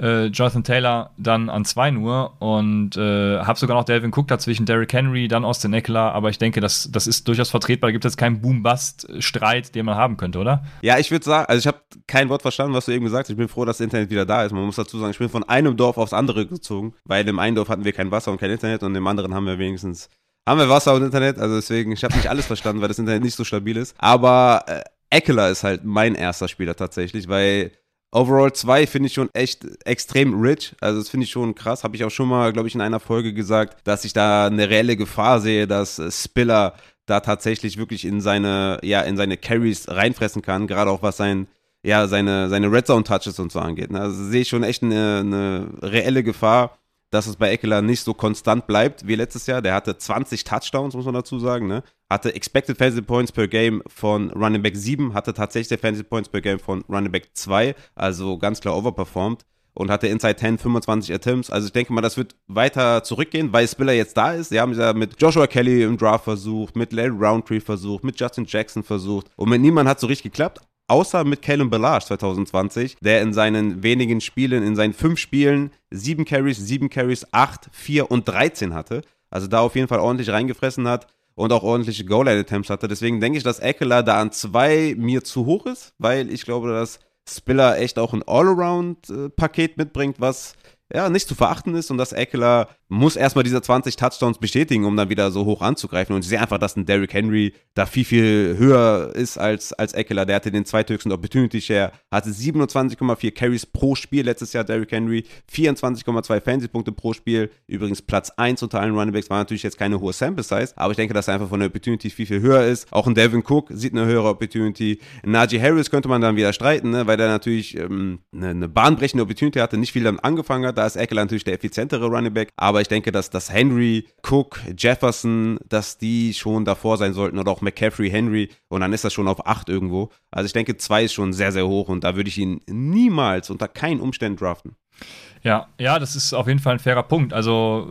äh, Jonathan Taylor dann an 2 nur und äh, habe sogar noch Delvin Cook dazwischen, Derrick Henry, dann Austin Eckler, aber ich denke, das, das ist durchaus vertretbar. Da gibt es jetzt keinen Boom-Bust-Streit, den man haben könnte, oder? Ja, ich würde sagen, also ich habe kein Wort verstanden, was du eben gesagt hast. Ich bin froh, dass das Internet wieder da ist. Man muss dazu sagen, ich bin von einem Dorf aufs andere gezogen, weil im einen Dorf hatten wir kein Wasser und kein Internet und im anderen haben wir wenigstens haben wir Wasser und Internet, also deswegen, ich habe nicht alles verstanden, weil das Internet nicht so stabil ist. Aber äh, Eckler ist halt mein erster Spieler tatsächlich, weil Overall 2 finde ich schon echt extrem rich. Also das finde ich schon krass. Habe ich auch schon mal, glaube ich, in einer Folge gesagt, dass ich da eine reelle Gefahr sehe, dass äh, Spiller da tatsächlich wirklich in seine, ja, in seine Carries reinfressen kann, gerade auch was sein, ja, seine, seine Red Zone Touches und so angeht. Ne? Also sehe ich schon echt eine, eine reelle Gefahr dass es bei Eckler nicht so konstant bleibt wie letztes Jahr. Der hatte 20 Touchdowns, muss man dazu sagen. Ne? Hatte Expected Fantasy Points per Game von Running Back 7, hatte tatsächlich Fantasy Points per Game von Running Back 2, also ganz klar overperformed. Und hatte Inside 10 25 Attempts. Also ich denke mal, das wird weiter zurückgehen, weil Spiller jetzt da ist. Sie haben ja mit Joshua Kelly im Draft versucht, mit Larry Roundtree versucht, mit Justin Jackson versucht. Und mit niemand hat so richtig geklappt außer mit Callum Ballage 2020, der in seinen wenigen Spielen, in seinen fünf Spielen sieben Carries, sieben Carries, acht, vier und 13 hatte. Also da auf jeden Fall ordentlich reingefressen hat und auch ordentliche Goal-Line-Attempts hatte. Deswegen denke ich, dass Eckler da an zwei mir zu hoch ist, weil ich glaube, dass Spiller echt auch ein All-Around-Paket mitbringt, was ja, nicht zu verachten ist und dass Eckler muss erstmal diese 20 Touchdowns bestätigen, um dann wieder so hoch anzugreifen. Und ich sehe einfach, dass ein Derrick Henry da viel, viel höher ist als, als Eckler. Der hatte den zweithöchsten Opportunity Share, hatte 27,4 Carries pro Spiel letztes Jahr, Derrick Henry, 24,2 Fantasy-Punkte pro Spiel. Übrigens Platz 1 unter allen Runningbacks war natürlich jetzt keine hohe Sample Size, aber ich denke, dass er einfach von der Opportunity viel, viel höher ist. Auch ein Devin Cook sieht eine höhere Opportunity. Najee Harris könnte man dann wieder streiten, ne, weil der natürlich ähm, eine, eine bahnbrechende Opportunity hatte, nicht viel damit angefangen hat. Da ist Eckler natürlich der effizientere Running Back, aber ich denke, dass, dass Henry, Cook, Jefferson, dass die schon davor sein sollten oder auch McCaffrey, Henry und dann ist das schon auf 8 irgendwo. Also ich denke, 2 ist schon sehr, sehr hoch und da würde ich ihn niemals unter keinen Umständen draften. Ja, ja, das ist auf jeden Fall ein fairer Punkt. Also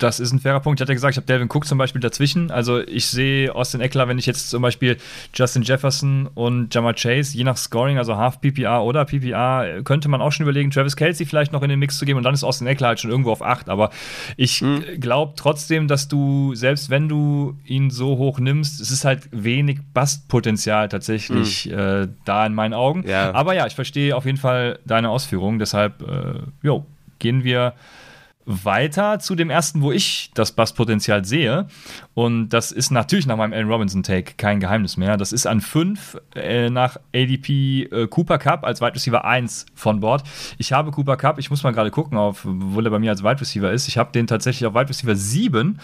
das ist ein fairer Punkt. Ich hatte gesagt, ich habe Delvin Cook zum Beispiel dazwischen. Also ich sehe Austin Eckler, wenn ich jetzt zum Beispiel Justin Jefferson und Jamar Chase, je nach Scoring, also Half PPA oder PPA, könnte man auch schon überlegen, Travis Kelsey vielleicht noch in den Mix zu geben und dann ist Austin Eckler halt schon irgendwo auf 8. Aber ich mhm. glaube trotzdem, dass du, selbst wenn du ihn so hoch nimmst, es ist halt wenig Bastpotenzial tatsächlich mhm. äh, da in meinen Augen. Ja. Aber ja, ich verstehe auf jeden Fall deine Ausführungen. Deshalb, äh, jo, gehen wir weiter zu dem ersten, wo ich das Basspotenzial sehe. Und das ist natürlich nach meinem Allen Robinson-Take kein Geheimnis mehr. Das ist an 5 äh, nach ADP äh, Cooper Cup als Wide Receiver 1 von Bord. Ich habe Cooper Cup, ich muss mal gerade gucken, auf, wo er bei mir als Wide Receiver ist. Ich habe den tatsächlich auf Wide Receiver 7.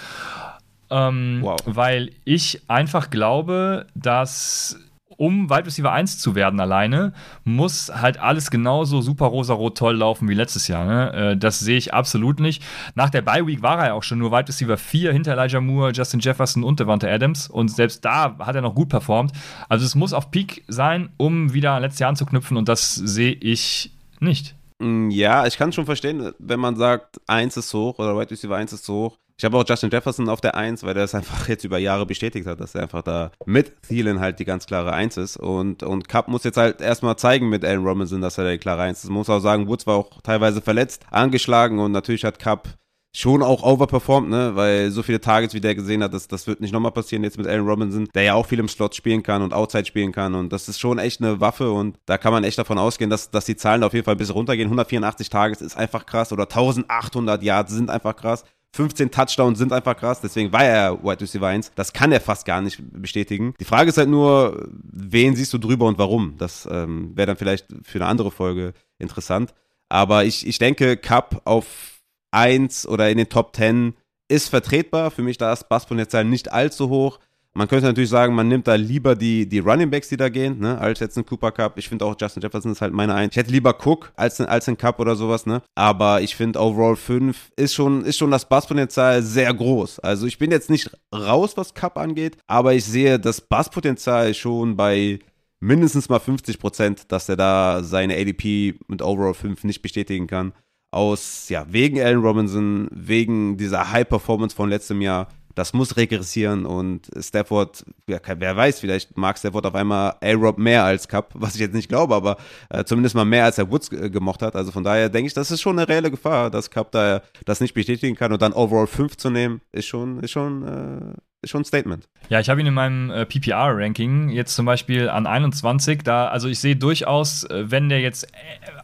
Ähm, wow. Weil ich einfach glaube, dass um Wide Receiver 1 zu werden alleine, muss halt alles genauso super rosa-rot toll laufen wie letztes Jahr. Ne? Äh, das sehe ich absolut nicht. Nach der Bye Week war er ja auch schon nur Wide Receiver 4 hinter Elijah Moore, Justin Jefferson und Devante Adams. Und selbst da hat er noch gut performt. Also es muss auf Peak sein, um wieder an letztes Jahr anzuknüpfen. Und das sehe ich nicht. Mm, ja, ich kann schon verstehen, wenn man sagt, 1 ist hoch oder Wide Receiver 1 ist hoch. Ich habe auch Justin Jefferson auf der 1, weil der es einfach jetzt über Jahre bestätigt hat, dass er einfach da mit Thielen halt die ganz klare 1 ist. Und, und Cup muss jetzt halt erstmal zeigen mit Allen Robinson, dass er der klare 1 ist. Muss auch sagen, Woods war auch teilweise verletzt, angeschlagen und natürlich hat Cup schon auch overperformed, ne? Weil so viele Targets, wie der gesehen hat, das, das wird nicht nochmal passieren jetzt mit Allen Robinson, der ja auch viel im Slot spielen kann und Outside spielen kann. Und das ist schon echt eine Waffe und da kann man echt davon ausgehen, dass, dass die Zahlen auf jeden Fall ein bisschen runtergehen. 184 Targets ist einfach krass oder 1800 Yards sind einfach krass. 15 Touchdowns sind einfach krass, deswegen war er Wide Receiver 1. Das kann er fast gar nicht bestätigen. Die Frage ist halt nur, wen siehst du drüber und warum? Das ähm, wäre dann vielleicht für eine andere Folge interessant. Aber ich, ich denke, Cup auf 1 oder in den Top 10 ist vertretbar. Für mich da ist Basspotenzial nicht allzu hoch. Man könnte natürlich sagen, man nimmt da lieber die, die Running Backs, die da gehen, ne, als jetzt ein Cooper Cup. Ich finde auch Justin Jefferson ist halt meine Eins. Ich hätte lieber Cook als, als ein Cup oder sowas, ne? Aber ich finde overall 5 ist schon, ist schon das Basspotenzial sehr groß. Also ich bin jetzt nicht raus, was Cup angeht, aber ich sehe das Basspotenzial schon bei mindestens mal 50 Prozent, dass er da seine ADP mit Overall 5 nicht bestätigen kann. Aus, ja, wegen Allen Robinson, wegen dieser High Performance von letztem Jahr. Das muss regressieren und Stafford, ja, wer weiß, vielleicht mag Stafford auf einmal A-Rob mehr als Cup, was ich jetzt nicht glaube, aber äh, zumindest mal mehr als er Woods äh, gemocht hat. Also von daher denke ich, das ist schon eine reelle Gefahr, dass Cup da das nicht bestätigen kann und dann Overall 5 zu nehmen, ist schon, ist schon äh, schon ein Statement. Ja, ich habe ihn in meinem äh, PPR-Ranking jetzt zum Beispiel an 21. Da, also ich sehe durchaus, äh, wenn der jetzt äh,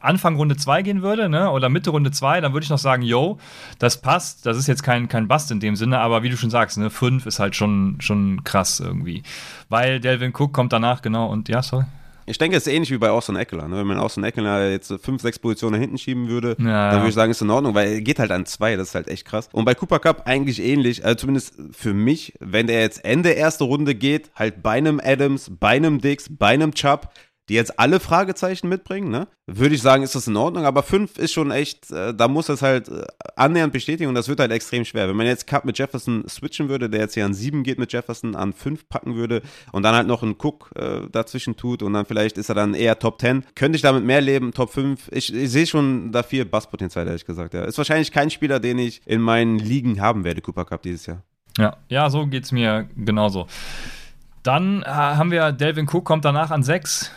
Anfang Runde 2 gehen würde, ne, oder Mitte Runde 2, dann würde ich noch sagen, yo, das passt. Das ist jetzt kein, kein Bust in dem Sinne, aber wie du schon sagst, ne, 5 ist halt schon, schon krass irgendwie. Weil Delvin Cook kommt danach, genau, und ja, sorry. Ich denke, es ist ähnlich wie bei Austin Eckler. Ne? Wenn man Austin Eckler jetzt fünf, sechs Positionen nach hinten schieben würde, Ja, dann würde ich sagen, ist in Ordnung, weil er geht halt an zwei, das ist halt echt krass. Und bei Cooper Cup eigentlich ähnlich, also zumindest für mich, wenn der jetzt Ende erste Runde geht, halt bei einem Adams, bei einem Dix, bei einem Chubb, die jetzt alle Fragezeichen mitbringen, ne? Würde ich sagen, ist das in Ordnung, aber fünf ist schon echt, äh, da muss es halt äh, annähernd bestätigen und das wird halt extrem schwer. Wenn man jetzt Cup mit Jefferson switchen würde, der jetzt hier an sieben geht mit Jefferson, an fünf packen würde und dann halt noch einen Cook äh, dazwischen tut und dann vielleicht ist er dann eher Top 10, könnte ich damit mehr leben, Top 5. Ich, ich sehe schon da viel Basspotenzial, ehrlich gesagt, ja. Ist wahrscheinlich kein Spieler, den ich in meinen Ligen haben werde, Cooper Cup dieses Jahr. Ja, ja so geht es mir genauso. Dann äh, haben wir Delvin Cook kommt danach an 6.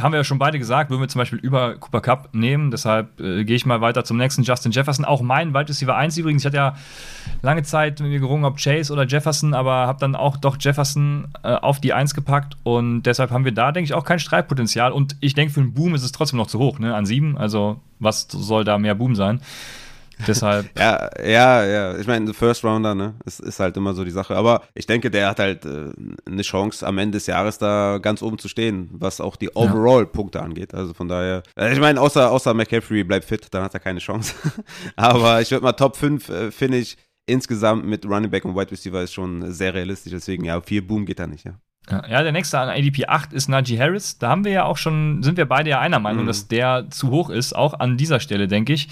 Haben wir ja schon beide gesagt, würden wir zum Beispiel über Cooper Cup nehmen. Deshalb äh, gehe ich mal weiter zum nächsten Justin Jefferson. Auch mein Wide Receiver 1 übrigens. Ich hatte ja lange Zeit mit mir gerungen, ob Chase oder Jefferson, aber habe dann auch doch Jefferson äh, auf die 1 gepackt. Und deshalb haben wir da, denke ich, auch kein Streitpotenzial. Und ich denke, für einen Boom ist es trotzdem noch zu hoch, ne? An 7. Also, was soll da mehr Boom sein? Deshalb. Ja, ja, ja. Ich meine, First Rounder, ne? Ist, ist halt immer so die Sache. Aber ich denke, der hat halt äh, eine Chance, am Ende des Jahres da ganz oben zu stehen, was auch die Overall-Punkte angeht. Also von daher, äh, ich meine, außer, außer McCaffrey bleibt fit, dann hat er keine Chance. Aber ich würde mal Top 5, äh, finde ich, insgesamt mit Running Back und Wide Receiver ist schon sehr realistisch. Deswegen, ja, viel Boom geht da nicht, ja. Ja, der nächste an ADP 8 ist Najee Harris. Da haben wir ja auch schon, sind wir beide ja einer Meinung, Mhm. dass der zu hoch ist, auch an dieser Stelle, denke ich.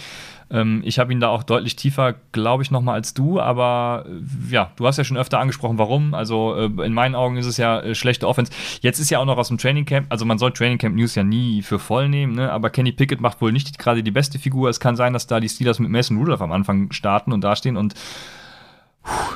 Ähm, ich habe ihn da auch deutlich tiefer, glaube ich, nochmal als du, aber äh, ja, du hast ja schon öfter angesprochen, warum. Also äh, in meinen Augen ist es ja äh, schlechte Offense. Jetzt ist ja auch noch aus dem Training Camp, also man soll Training Camp News ja nie für voll nehmen, ne? aber Kenny Pickett macht wohl nicht gerade die beste Figur. Es kann sein, dass da die Steelers mit Mason Rudolph am Anfang starten und dastehen und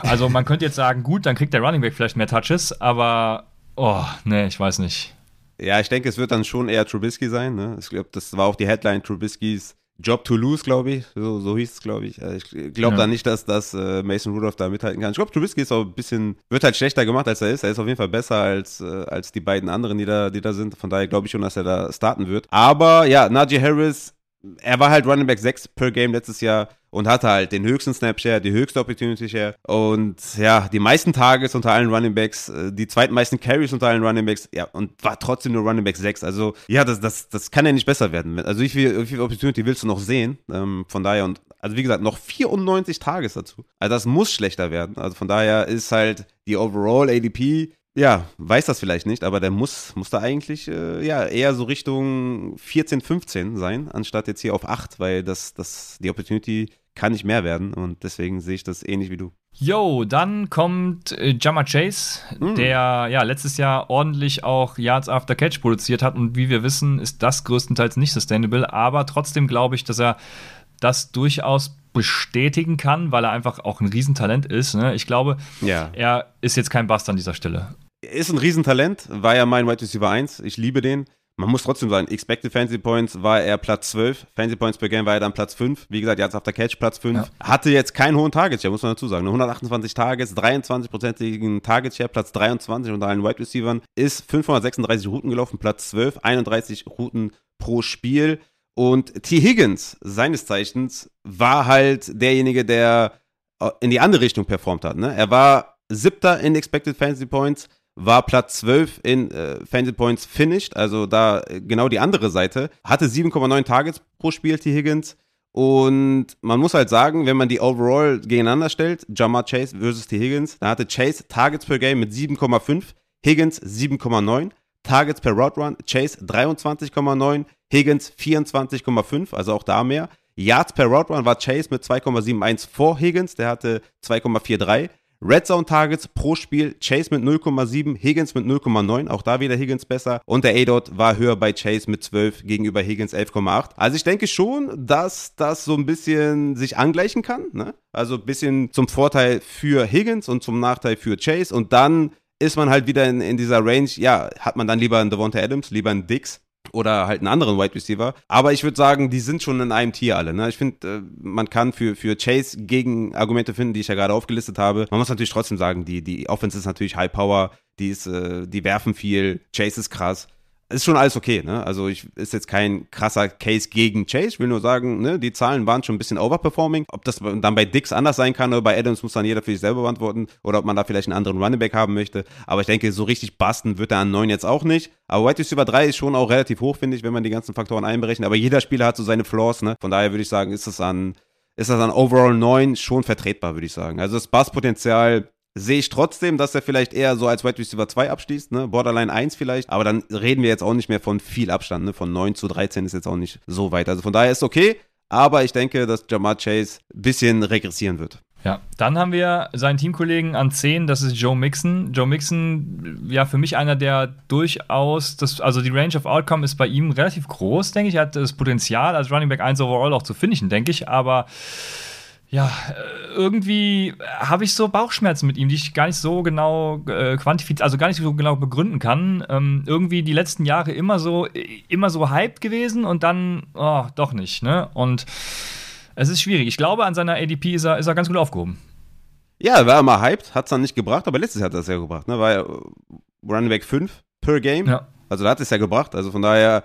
also man könnte jetzt sagen, gut, dann kriegt der Running Back vielleicht mehr Touches, aber oh, nee, ich weiß nicht. Ja, ich denke, es wird dann schon eher Trubisky sein. Ne? Ich glaube, das war auch die Headline Trubiskys Job to lose, glaube ich. So, so hieß es, glaube ich. Äh, Ich glaube Ja. da nicht, dass, dass äh, Mason Rudolph da mithalten kann. Ich glaube, Trubisky ist auch ein bisschen, wird halt schlechter gemacht, als er ist. Er ist auf jeden Fall besser als, äh, als die beiden anderen, die da, die da sind. Von daher glaube ich schon, dass er da starten wird. Aber ja, Najee Harris, er war halt Running Back 6 per Game letztes Jahr und hatte halt den höchsten Snapshare, die höchste Opportunity Share und ja, die meisten Targets unter allen Running Backs, äh, die zweitmeisten Carries unter allen Running Backs, ja, und war trotzdem nur Running Back 6. Also, ja, das, das, das kann ja nicht besser werden. Also, wie viel, wie viel Opportunity willst du noch sehen? Ähm, von daher und, also wie gesagt, noch 94 Targets dazu. Also, das muss schlechter werden. Also, von daher ist halt die Overall ADP ja, weiß das vielleicht nicht, aber der muss, muss da eigentlich äh, ja, eher so Richtung 14, 15 sein, anstatt jetzt hier auf 8, weil das, das, die Opportunity kann nicht mehr werden und deswegen sehe ich das ähnlich wie du. Yo, dann kommt äh, Jammer Chase, Mm. der ja letztes Jahr ordentlich auch Yards After Catch produziert hat und wie wir wissen, ist das größtenteils nicht sustainable, aber trotzdem glaube ich, dass er das durchaus bestätigen kann, weil er einfach auch ein Riesentalent ist. Ne? Ich glaube, Ja. er ist jetzt kein Bast an dieser Stelle. Ist ein Riesentalent, war ja mein Wide Receiver 1, ich liebe den. Man muss trotzdem sagen, Expected Fantasy Points war er Platz 12, Fantasy Points per Game war er dann Platz 5. Wie gesagt, Yards After Catch Platz 5. Ja. Hatte jetzt keinen hohen Target Share, muss man dazu sagen. Nur 128 Targets, 23-prozentigen Target Share, Platz 23 unter allen Wide Receivers. Ist 536 Routen gelaufen, Platz 12, 31 Routen pro Spiel. Und T. Higgins, seines Zeichens, war halt derjenige, der äh, in die andere Richtung performt hat. Ne? Er war siebter in Expected Fantasy Points, war Platz 12 in äh, Fantasy Points finished, also da äh, genau die andere Seite. Hatte 7,9 Targets pro Spiel, T. Higgins. Und man muss halt sagen, wenn man die overall gegeneinander stellt, Jamar Chase versus T. Higgins, dann hatte Chase Targets per Game mit 7,5, Higgins 7,9, Targets per Route Run, Chase 23,9, Higgins 24,5, also auch da mehr. Yards per Route Run war Chase mit 2,71 vor Higgins, der hatte 2,43. Red Zone Targets pro Spiel, Chase mit 0,7, Higgins mit 0,9, auch da wieder Higgins besser. Und der A-Dot war höher bei Chase mit 12 gegenüber Higgins 11,8. Also ich denke schon, dass das so ein bisschen sich angleichen kann. Ne? Also ein bisschen zum Vorteil für Higgins und zum Nachteil für Chase. Und dann ist man halt wieder in, in dieser Range, ja, hat man dann lieber einen Devonta Adams, lieber einen Dix oder halt einen anderen Wide Receiver. Aber ich würde sagen, die sind schon in einem Tier alle. Ne? Ich finde, äh, man kann für, für Chase gegen Argumente finden, die ich ja gerade aufgelistet habe. Man muss natürlich trotzdem sagen, die, die Offense ist natürlich High Power, die, ist, äh, die werfen viel, Chase ist krass ist schon alles okay, ne? Also ich ist jetzt kein krasser Case gegen Chase. Ich will nur sagen, ne, die Zahlen waren schon ein bisschen overperforming. Ob das dann bei Dix anders sein kann oder bei Adams muss dann jeder für sich selber beantworten oder ob man da vielleicht einen anderen Running Back haben möchte. Aber ich denke, so richtig basten wird er an 9 jetzt auch nicht. Aber White Receiver 3 ist schon auch relativ hoch, finde ich, wenn man die ganzen Faktoren einberechnet. Aber jeder Spieler hat so seine Flaws, ne? Von daher würde ich sagen, ist das an ist das an Overall 9 schon vertretbar, würde ich sagen. Also das Basspotenzial sehe ich trotzdem, dass er vielleicht eher so als Wide Receiver 2 abschließt, ne? Borderline 1 vielleicht, aber dann reden wir jetzt auch nicht mehr von viel Abstand, ne? Von 9 zu 13 ist jetzt auch nicht so weit. Also von daher ist okay, aber ich denke, dass Jamar Chase ein bisschen regressieren wird. Ja, dann haben wir seinen Teamkollegen an 10, das ist Joe Mixon. Joe Mixon, ja, für mich einer, der durchaus, das, also die Range of Outcome ist bei ihm relativ groß, denke ich. Er hat das Potenzial, als Running Back 1 overall auch zu finishen, denke ich, aber ja, äh, irgendwie habe ich so Bauchschmerzen mit ihm, die ich gar nicht so genau äh, quantifizieren, also gar nicht so genau begründen kann. Ähm, irgendwie die letzten Jahre immer so, immer so hyped gewesen und dann, oh, doch nicht, ne? Und es ist schwierig. Ich glaube, an seiner ADP ist er, ist er ganz gut aufgehoben. Ja, er war immer hyped, hat es dann nicht gebracht, aber letztes Jahr hat er es ja gebracht, ne? War ja Running Back 5 per Game. Ja. Also da hat es ja gebracht. Also von daher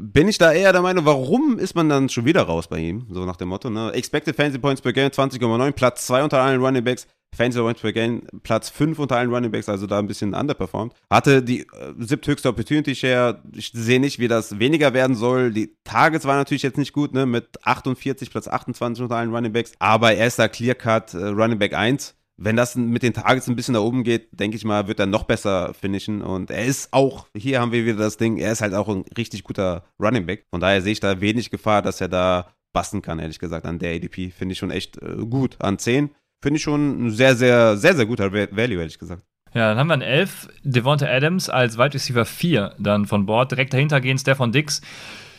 bin ich da eher der Meinung, warum ist man dann schon wieder raus bei ihm? So nach dem Motto, ne? Expected Fantasy Points per Game 20,9, Platz 2 unter allen Running Backs, Fantasy Points per Game Platz 5 unter allen Running Backs, also da ein bisschen underperformed. Hatte die äh, siebthöchste Opportunity Share, ich sehe nicht, wie das weniger werden soll. Die Targets waren natürlich jetzt nicht gut, ne? Mit 48, Platz 28 unter allen Running Backs, aber er ist da Clear Cut äh, Running Back 1 wenn das mit den Targets ein bisschen nach oben geht, denke ich mal, wird er noch besser finishen. Und er ist auch, hier haben wir wieder das Ding, er ist halt auch ein richtig guter Running Back. Von daher sehe ich da wenig Gefahr, dass er da basten kann, ehrlich gesagt, an der ADP. Finde ich schon echt äh, gut. An 10 finde ich schon ein sehr, sehr, sehr, sehr guter Value, ehrlich gesagt. Ja, dann haben wir an 11 Devonta Adams als Wide Receiver 4 dann von Bord. Direkt dahinter gehen Stefan Dix.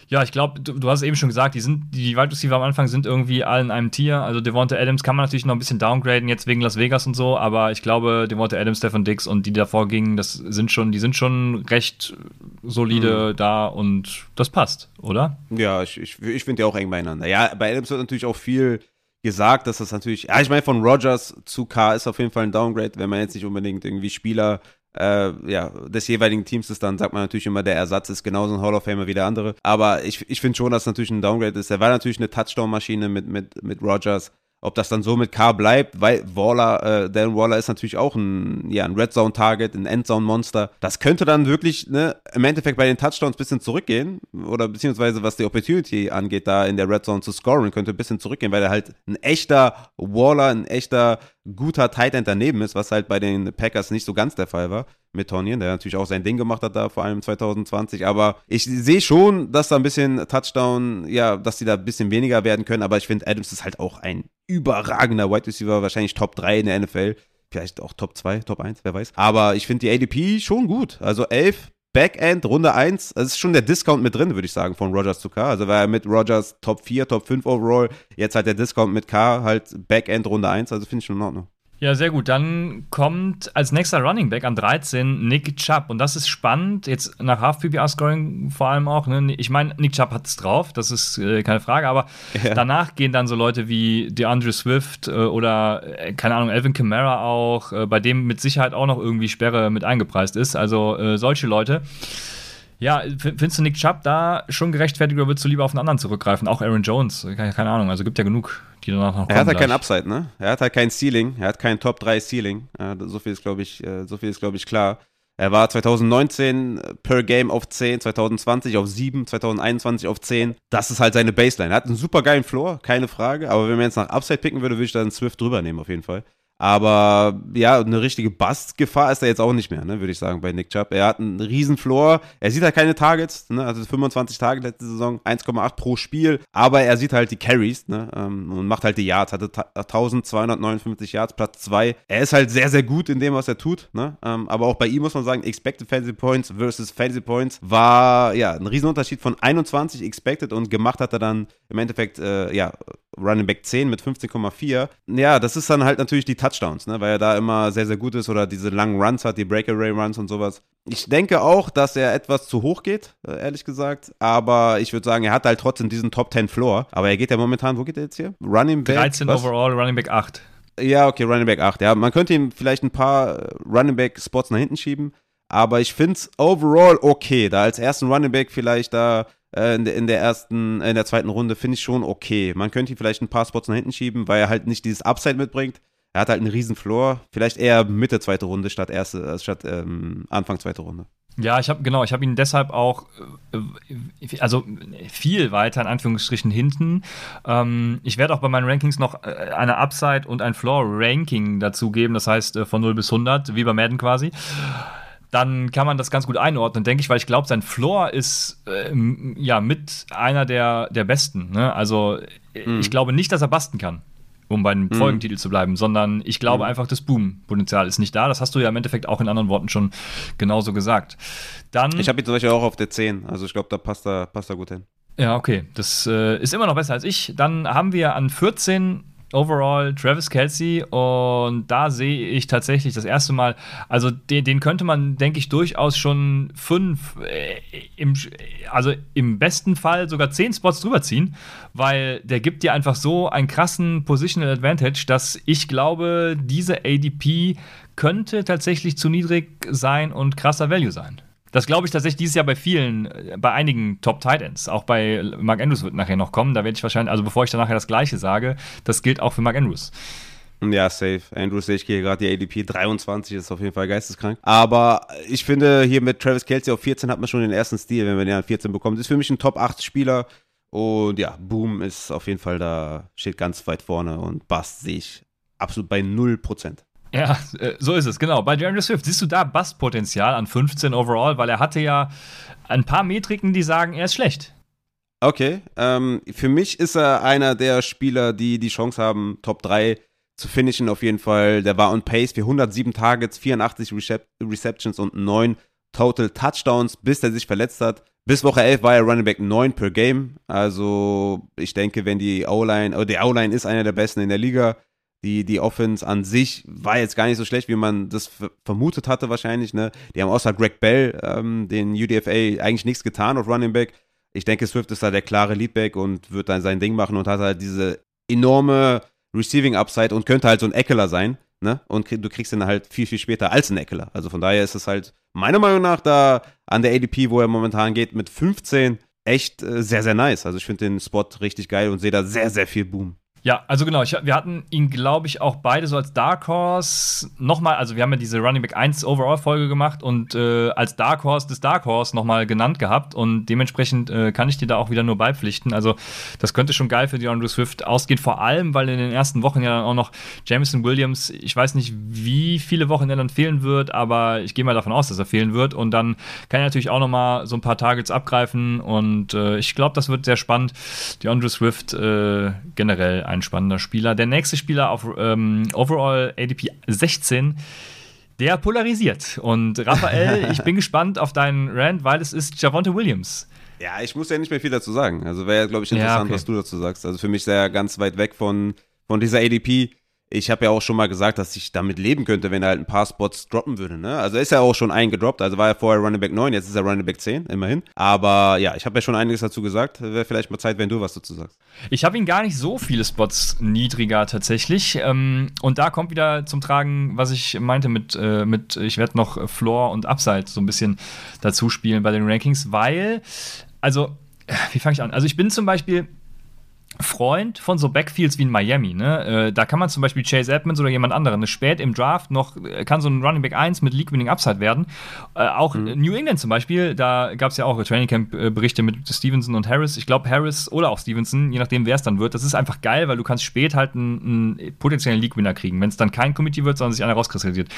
Ja, ich glaube, du, du, hast es eben schon gesagt, die sind, die Wide Receiver am Anfang sind irgendwie alle in einem Tier. Also Devonta Adams kann man natürlich noch ein bisschen downgraden, jetzt wegen Las Vegas und so, aber ich glaube, Devonta Adams, Stefan Dix und die davor gingen, das sind schon, die sind schon recht solide mhm. da und das passt, oder? Ja, ich, ich, ich finde die auch eng beieinander. Ja, bei Adams wird natürlich auch viel gesagt, dass das natürlich, ja, ich meine, von Rogers zu K ist auf jeden Fall ein Downgrade, wenn man jetzt nicht unbedingt irgendwie Spieler äh, ja, des jeweiligen Teams ist, dann sagt man natürlich immer, der Ersatz ist genauso ein Hall of Famer wie der andere. Aber ich, ich finde schon, dass es natürlich ein Downgrade ist. Er war natürlich eine Touchdown-Maschine mit, mit, mit Rogers. Ob das dann so mit K bleibt, weil Waller, äh, Dan Waller ist natürlich auch ein, ja, ein Red Zone Target, ein Endzone Monster. Das könnte dann wirklich ne, im Endeffekt bei den Touchdowns ein bisschen zurückgehen oder beziehungsweise was die Opportunity angeht, da in der Red Zone zu scoren, könnte ein bisschen zurückgehen, weil er halt ein echter Waller, ein echter guter Tight End daneben ist, was halt bei den Packers nicht so ganz der Fall war mit Tonyan, der natürlich auch sein Ding gemacht hat da, vor allem 2020. Aber ich sehe schon, dass da ein bisschen Touchdown, ja, dass die da ein bisschen weniger werden können. Aber ich finde, Adams ist halt auch ein überragender Wide Receiver, wahrscheinlich Top 3 in der NFL. Vielleicht auch Top 2, Top 1, wer weiß. Aber ich finde die ADP schon gut. Also 11, Backend, Runde 1, das ist schon der Discount mit drin, würde ich sagen, von Rogers zu K. Also war er mit Rogers Top 4, Top 5 overall. Jetzt hat der Discount mit K halt Backend, Runde 1. Also finde ich schon in Ordnung. Ja, sehr gut. Dann kommt als nächster Running Back an 13 Nick Chubb. Und das ist spannend, jetzt nach Half-PPR-Scoring vor allem auch. Ne? Ich meine, Nick Chubb hat es drauf, das ist äh, keine Frage. Aber ja. danach gehen dann so Leute wie DeAndre Swift äh, oder, äh, keine Ahnung, Elvin Kamara auch, äh, bei dem mit Sicherheit auch noch irgendwie Sperre mit eingepreist ist. Also äh, solche Leute. Ja, findest du Nick Chubb da schon gerechtfertigt oder würdest du lieber auf einen anderen zurückgreifen? Auch Aaron Jones, keine Ahnung, also gibt ja genug die danach noch Er hat halt kein Upside, ne? Er hat halt kein Ceiling, er hat kein Top 3 Ceiling. Ja, so viel ist, glaube ich, äh, so viel ist, glaube ich, klar. Er war 2019 per Game auf 10, 2020 auf 7, 2021 auf 10. Das ist halt seine Baseline. Er hat einen super geilen Floor, keine Frage. Aber wenn man jetzt nach Upside picken würde, würde ich dann Swift drüber nehmen, auf jeden Fall. Aber ja, eine richtige Bust-Gefahr ist er jetzt auch nicht mehr, ne, würde ich sagen, bei Nick Chubb. Er hat einen riesen Floor. Er sieht halt keine Targets, ne, also 25 Tage letzte Saison, 1,8 pro Spiel. Aber er sieht halt die Carries ne, ähm, und macht halt die Yards. Hatte 1259 Yards, Platz 2. Er ist halt sehr, sehr gut in dem, was er tut. Ne? Ähm, aber auch bei ihm muss man sagen, Expected Fantasy Points versus Fantasy Points war ja ein Riesenunterschied von 21 Expected und gemacht hat er dann im Endeffekt äh, ja Running Back 10 mit 15,4. Ja, das ist dann halt natürlich die Touchdowns, ne? weil er da immer sehr, sehr gut ist oder diese langen Runs hat, die Breakaway Runs und sowas. Ich denke auch, dass er etwas zu hoch geht, äh, ehrlich gesagt. Aber ich würde sagen, er hat halt trotzdem diesen Top 10 Floor. Aber er geht ja momentan, wo geht er jetzt hier? Running Back. 13 was? overall, Running Back 8. Ja, okay, Running Back 8. Ja, man könnte ihm vielleicht ein paar äh, Running Back Spots nach hinten schieben. Aber ich finde es overall okay, da als ersten Running Back vielleicht da äh, in, der, in der ersten, in der zweiten Runde finde ich schon okay. Man könnte ihn vielleicht ein paar Spots nach hinten schieben, weil er halt nicht dieses Upside mitbringt. Er hat halt einen riesen Floor. Vielleicht eher Mitte zweite Runde statt erste, äh, statt ähm, Anfang zweite Runde. Ja, ich habe genau, ich habe ihn deshalb auch äh, also viel weiter in Anführungsstrichen hinten. Ähm, ich werde auch bei meinen Rankings noch eine Upside und ein Floor Ranking dazu geben, das heißt von 0 bis 100, wie bei Madden quasi dann kann man das ganz gut einordnen, denke ich, weil ich glaube, sein Floor ist äh, ja mit einer der, der besten. Ne? Also mhm. ich glaube nicht, dass er basten kann, um bei einem mhm. Folgentitel zu bleiben, sondern ich glaube mhm. einfach, das Boom-Potenzial ist nicht da. Das hast du ja im Endeffekt auch in anderen Worten schon genauso gesagt. Dann, ich habe ihn zum Beispiel auch auf der 10, also ich glaube, da passt er, passt er gut hin. Ja, okay. Das äh, ist immer noch besser als ich. Dann haben wir an 14 overall Travis Kelsey und da sehe ich tatsächlich das erste Mal, also den, den könnte man, denke ich, durchaus schon fünf, äh, im, also im besten Fall sogar zehn Spots drüber ziehen, weil der gibt dir einfach so einen krassen Positional Advantage, dass ich glaube, diese ADP könnte tatsächlich zu niedrig sein und krasser Value sein. Das glaube ich tatsächlich dieses Jahr bei vielen, äh, bei einigen Top Titans. Auch bei Mark Andrews wird nachher noch kommen. Da werde ich wahrscheinlich, also bevor ich dann nachher das Gleiche sage, das gilt auch für Mark Andrews. Ja, safe. Andrews sehe ich hier gerade die ADP 23 ist auf jeden Fall geisteskrank. Aber ich finde, hier mit Travis Kelsey auf 14 hat man schon den ersten Stil, wenn man den an 14 bekommt. Ist für mich ein Top 8 Spieler. Und ja, Boom ist auf jeden Fall da, steht ganz weit vorne und Bust sehe ich absolut bei 0%. Ja, äh, so ist es, genau. Bei DeAndre Swift siehst du da Bustpotenzial an 15 overall, weil er hatte ja ein paar Metriken, die sagen, er ist schlecht. Okay, ähm, für mich ist er einer der Spieler, die die Chance haben, Top 3 zu finishen auf jeden Fall. Der war on pace für 107 Targets, 84 Recep Receptions und 9 Total Touchdowns, bis er sich verletzt hat. Bis Woche 11 war er Running Back 9 per Game. Also ich denke, wenn die O-Line, oder die O-Line ist einer der besten in der Liga, die, die Offense an sich war jetzt gar nicht so schlecht, wie man das vermutet hatte wahrscheinlich. Ne? Die haben außer Greg Bell, ähm, den UDFA, eigentlich nichts getan auf Running Back. Ich denke, Swift ist da der klare Leadback und wird dann sein Ding machen und hat halt diese enorme Receiving Upside und könnte halt so ein Eckler sein. Ne? Und du kriegst ihn halt viel, viel später als ein Eckler. Also von daher ist es halt meiner Meinung nach da an der ADP, wo er momentan geht, mit 15 echt äh, sehr, sehr nice. Also ich finde den Spot richtig geil und sehe da sehr, sehr viel Boom. Ja, also genau, ich, wir hatten ihn, glaube ich, auch beide so als Dark Horse nochmal, also wir haben ja diese Running Back 1 Overall-Folge gemacht und äh, als Dark Horse des Dark Horse nochmal genannt gehabt und dementsprechend äh, kann ich dir da auch wieder nur beipflichten. Also das könnte schon geil für die Andrew Swift ausgehen, vor allem, weil in den ersten Wochen ja dann auch noch Jameson Williams, ich weiß nicht, wie viele Wochen er dann fehlen wird, aber ich gehe mal davon aus, dass er fehlen wird und dann kann er natürlich auch nochmal so ein paar Targets abgreifen und äh, ich glaube, das wird sehr spannend. Die Andrew Swift äh, generell ein spannender Spieler. Der nächste Spieler auf ähm, Overall ADP 16 der polarisiert. Und Raphael, ich bin gespannt auf deinen Rant, weil es ist Javonte Williams. Ja, ich muss ja nicht mehr viel dazu sagen. Also wäre, glaube ich, interessant, ja, okay. was du dazu sagst. Also für mich sehr ganz weit weg von, von dieser ADP ich habe ja auch schon mal gesagt, dass ich damit leben könnte, wenn er halt ein paar Spots droppen würde. Ne? Also ist er auch schon eingedroppt. Also war er vorher Running Back 9, jetzt ist er Running Back 10, immerhin. Aber ja, ich habe ja schon einiges dazu gesagt. Wäre vielleicht mal Zeit, wenn du was dazu sagst. Ich habe ihn gar nicht so viele Spots niedriger tatsächlich. Ähm, und da kommt wieder zum Tragen, was ich meinte mit, äh, mit ich werde noch Floor und Upside so ein bisschen dazu spielen bei den Rankings, weil, also, wie fange ich an? Also ich bin zum Beispiel Freund von so Backfields wie in Miami. Ne? Äh, da kann man zum Beispiel Chase Edmonds oder jemand anderen ne, spät im Draft noch, äh, kann so ein Running Back 1 mit League-Winning Upside werden. Äh, auch mhm. New England zum Beispiel, da gab es ja auch Training Camp-Berichte mit Stevenson und Harris. Ich glaube, Harris oder auch Stevenson, je nachdem, wer es dann wird. Das ist einfach geil, weil du kannst spät halt einen, einen potenziellen League-Winner kriegen, wenn es dann kein Committee wird, sondern sich einer rauskristallisiert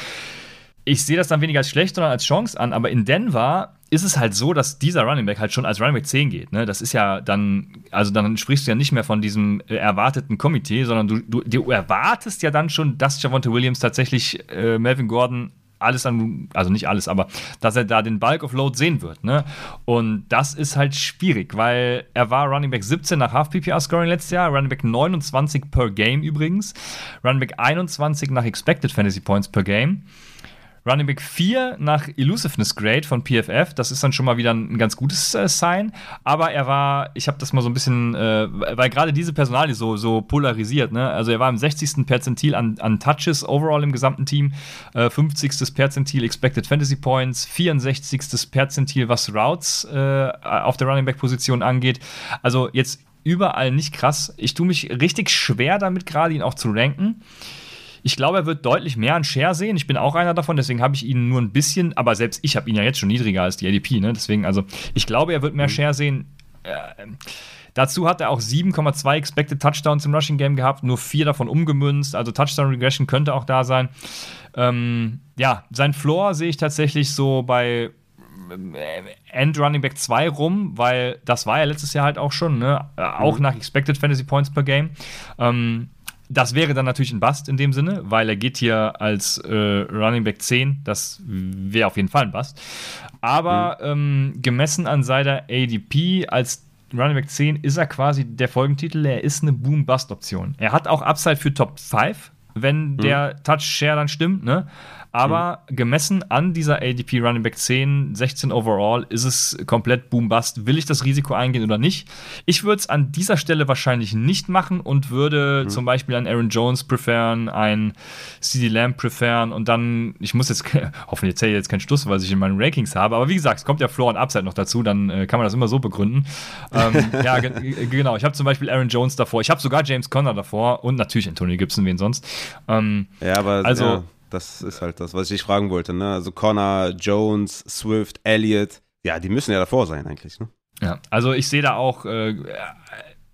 ich sehe das dann weniger als schlecht, sondern als Chance an. Aber in Denver ist es halt so, dass dieser Running Back halt schon als Running Back 10 geht. Ne? Das ist ja dann, also dann sprichst du ja nicht mehr von diesem äh, erwarteten Komitee, sondern du, du, du, erwartest ja dann schon, dass Javonte Williams tatsächlich äh, Melvin Gordon alles an, also nicht alles, aber dass er da den Bulk of Load sehen wird. Ne? Und das ist halt schwierig, weil er war Running Back 17 nach Half PPR Scoring letztes Jahr, Running Back 29 per Game übrigens, Running Back 21 nach Expected Fantasy Points per Game. Running Back 4 nach Elusiveness Grade von PFF. Das ist dann schon mal wieder ein, ganz gutes äh, Sign. Aber er war, ich habe das mal so ein bisschen, äh, weil gerade diese Personalie so, so polarisiert. Ne? Also er war im 60. Perzentil an, an Touches overall im gesamten Team, äh, 50. Perzentil Expected Fantasy Points, 64. Perzentil, was Routes äh, auf der Running Back Position angeht. Also jetzt überall nicht krass. Ich tue mich richtig schwer damit, gerade ihn auch zu ranken. Ich glaube, er wird deutlich mehr an Share sehen. Ich bin auch einer davon, deswegen habe ich ihn nur ein bisschen, aber selbst ich habe ihn ja jetzt schon niedriger als die ADP, ne? Deswegen, also ich glaube, er wird mehr mhm. Share sehen. Äh, Dazu hat er auch 7,2 Expected Touchdowns im Rushing Game gehabt, nur vier davon umgemünzt. Also Touchdown Regression könnte auch da sein. Ähm, ja, sein Floor sehe ich tatsächlich so bei äh, End Running Back 2 rum, weil das war ja letztes Jahr halt auch schon, ne? Auch mhm. nach Expected Fantasy Points per Game. Ähm, das wäre dann natürlich ein Bust in dem Sinne, weil er geht hier als äh, Running Back 10. Das wäre auf jeden Fall ein Bust. Aber mhm. ähm, gemessen an seiner ADP als Running Back 10 ist er quasi der Folgentitel. Er ist eine Boom-Bust-Option. Er hat auch Upside für Top 5, wenn mhm. der Touch-Share dann stimmt. Ne? Aber mhm. gemessen an dieser ADP Running Back 10, 16 overall, ist es komplett Boom-Bust. Will ich das Risiko eingehen oder nicht? Ich würde es an dieser Stelle wahrscheinlich nicht machen und würde mhm. zum Beispiel einen Aaron Jones preferen, einen CD Lamb preferen und dann, ich muss jetzt, hoffentlich erzähle ich jetzt keinen Schluss, weil ich in meinen Rankings habe, aber wie gesagt, es kommt ja Floor und Upside noch dazu, dann äh, kann man das immer so begründen. ähm, ja, genau. Ich habe zum Beispiel Aaron Jones davor, ich habe sogar James Conner davor und natürlich Antonio Gibson, wen sonst. Ähm, ja, aber also. Ja das ist halt das, was ich fragen wollte. Ne? Also Connor, Jones, Swift, Elliott, ja, die müssen ja davor sein eigentlich. Ne? Ja, also ich sehe da auch, äh,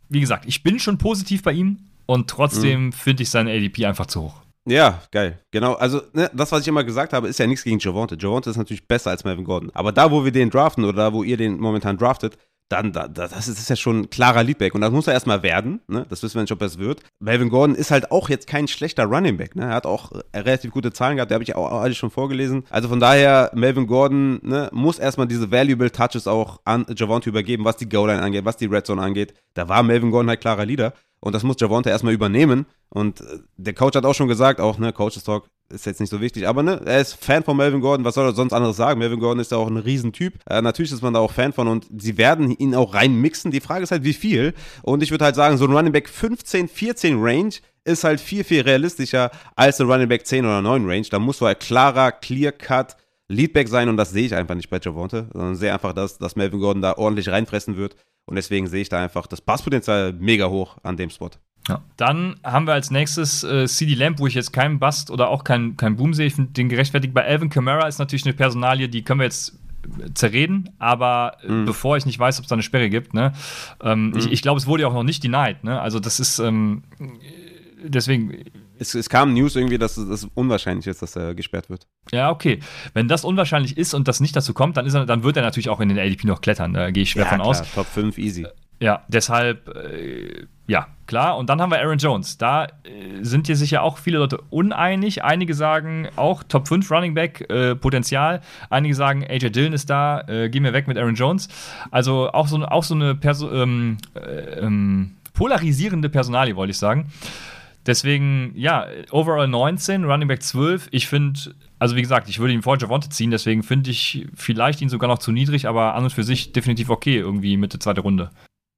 wie gesagt, ich bin schon positiv bei ihm und trotzdem mhm. finde ich seine ADP einfach zu hoch. Ja, geil. Genau. Also, ne, das, was ich immer gesagt habe, ist ja nichts gegen Javonte. Javonte ist natürlich besser als Melvin Gordon. Aber da, wo wir den draften oder da, wo ihr den momentan draftet, dann, da, das, ist, ja schon ein klarer Leadback. Und das muss er erstmal werden. Ne? Das wissen wir nicht, ob er es wird. Melvin Gordon ist halt auch jetzt kein schlechter Running Back. Ne? Er hat auch äh, relativ gute Zahlen gehabt, die habe ich auch alle schon vorgelesen. Also von daher, Melvin Gordon ne, muss erstmal diese Valuable Touches auch an Javonte übergeben, was die Goal-Line angeht, was die Red Zone angeht. Da war Melvin Gordon halt klarer Leader. Und das muss Javonte erstmal übernehmen. Und äh, der Coach hat auch schon gesagt, auch, ne, Coaches Talk ist jetzt nicht so wichtig, aber ne, er ist Fan von Melvin Gordon, was soll er sonst anderes sagen? Melvin Gordon ist ja auch ein Riesentyp. Äh, natürlich ist man da auch Fan von und sie werden ihn auch reinmixen. Die Frage ist halt, wie viel? Und ich würde halt sagen, so ein Running Back 15, 14 Range ist halt viel, viel realistischer als ein Running Back 10 oder 9 Range. Da muss so ein klarer, clear-cut Leadback sein und das sehe ich einfach nicht bei Javonte, sondern sehe einfach, dass, dass Melvin Gordon da ordentlich reinfressen wird und deswegen sehe ich da einfach das Passpotenzial mega hoch an dem Spot. Ja. Dann haben wir als nächstes äh, CD Lamp, wo ich jetzt keinen Bust oder auch keinen kein Boom sehe. Ich finde den gerechtfertigt. Bei Alvin Kamara ist natürlich eine Personalie, die können wir jetzt äh, zerreden, aber äh, mhm. bevor ich nicht weiß, ob es da eine Sperre gibt, ne? Ähm, mhm. Ich, ich glaube, es wurde ja auch noch nicht denied, ne? Also das ist ähm, deswegen. Es, es, kam News irgendwie, dass es unwahrscheinlich ist, dass er gesperrt wird. Ja, okay. Wenn das unwahrscheinlich ist und das nicht dazu kommt, dann, ist er, dann wird er natürlich auch in den ADP noch klettern. Da gehe ich schwer ja, von klar. aus. Top 5 easy. Ja, deshalb, äh, ja, klar. Und dann haben wir Aaron Jones. Da äh, sind hier sicher auch viele Leute uneinig. Einige sagen auch Top 5 Running Back äh, Potenzial. Einige sagen, AJ Dillon ist da, äh, gehen wir weg mit Aaron Jones. Also auch so, auch so eine Perso ähm, äh, ähm, polarisierende Personalie, wollte ich sagen. Deswegen, ja, overall 19, Running Back 12. Ich finde, also wie gesagt, ich würde ihn vor Javonte ziehen, deswegen finde ich vielleicht ihn sogar noch zu niedrig, aber an und für sich definitiv okay, irgendwie Mitte zweite Runde.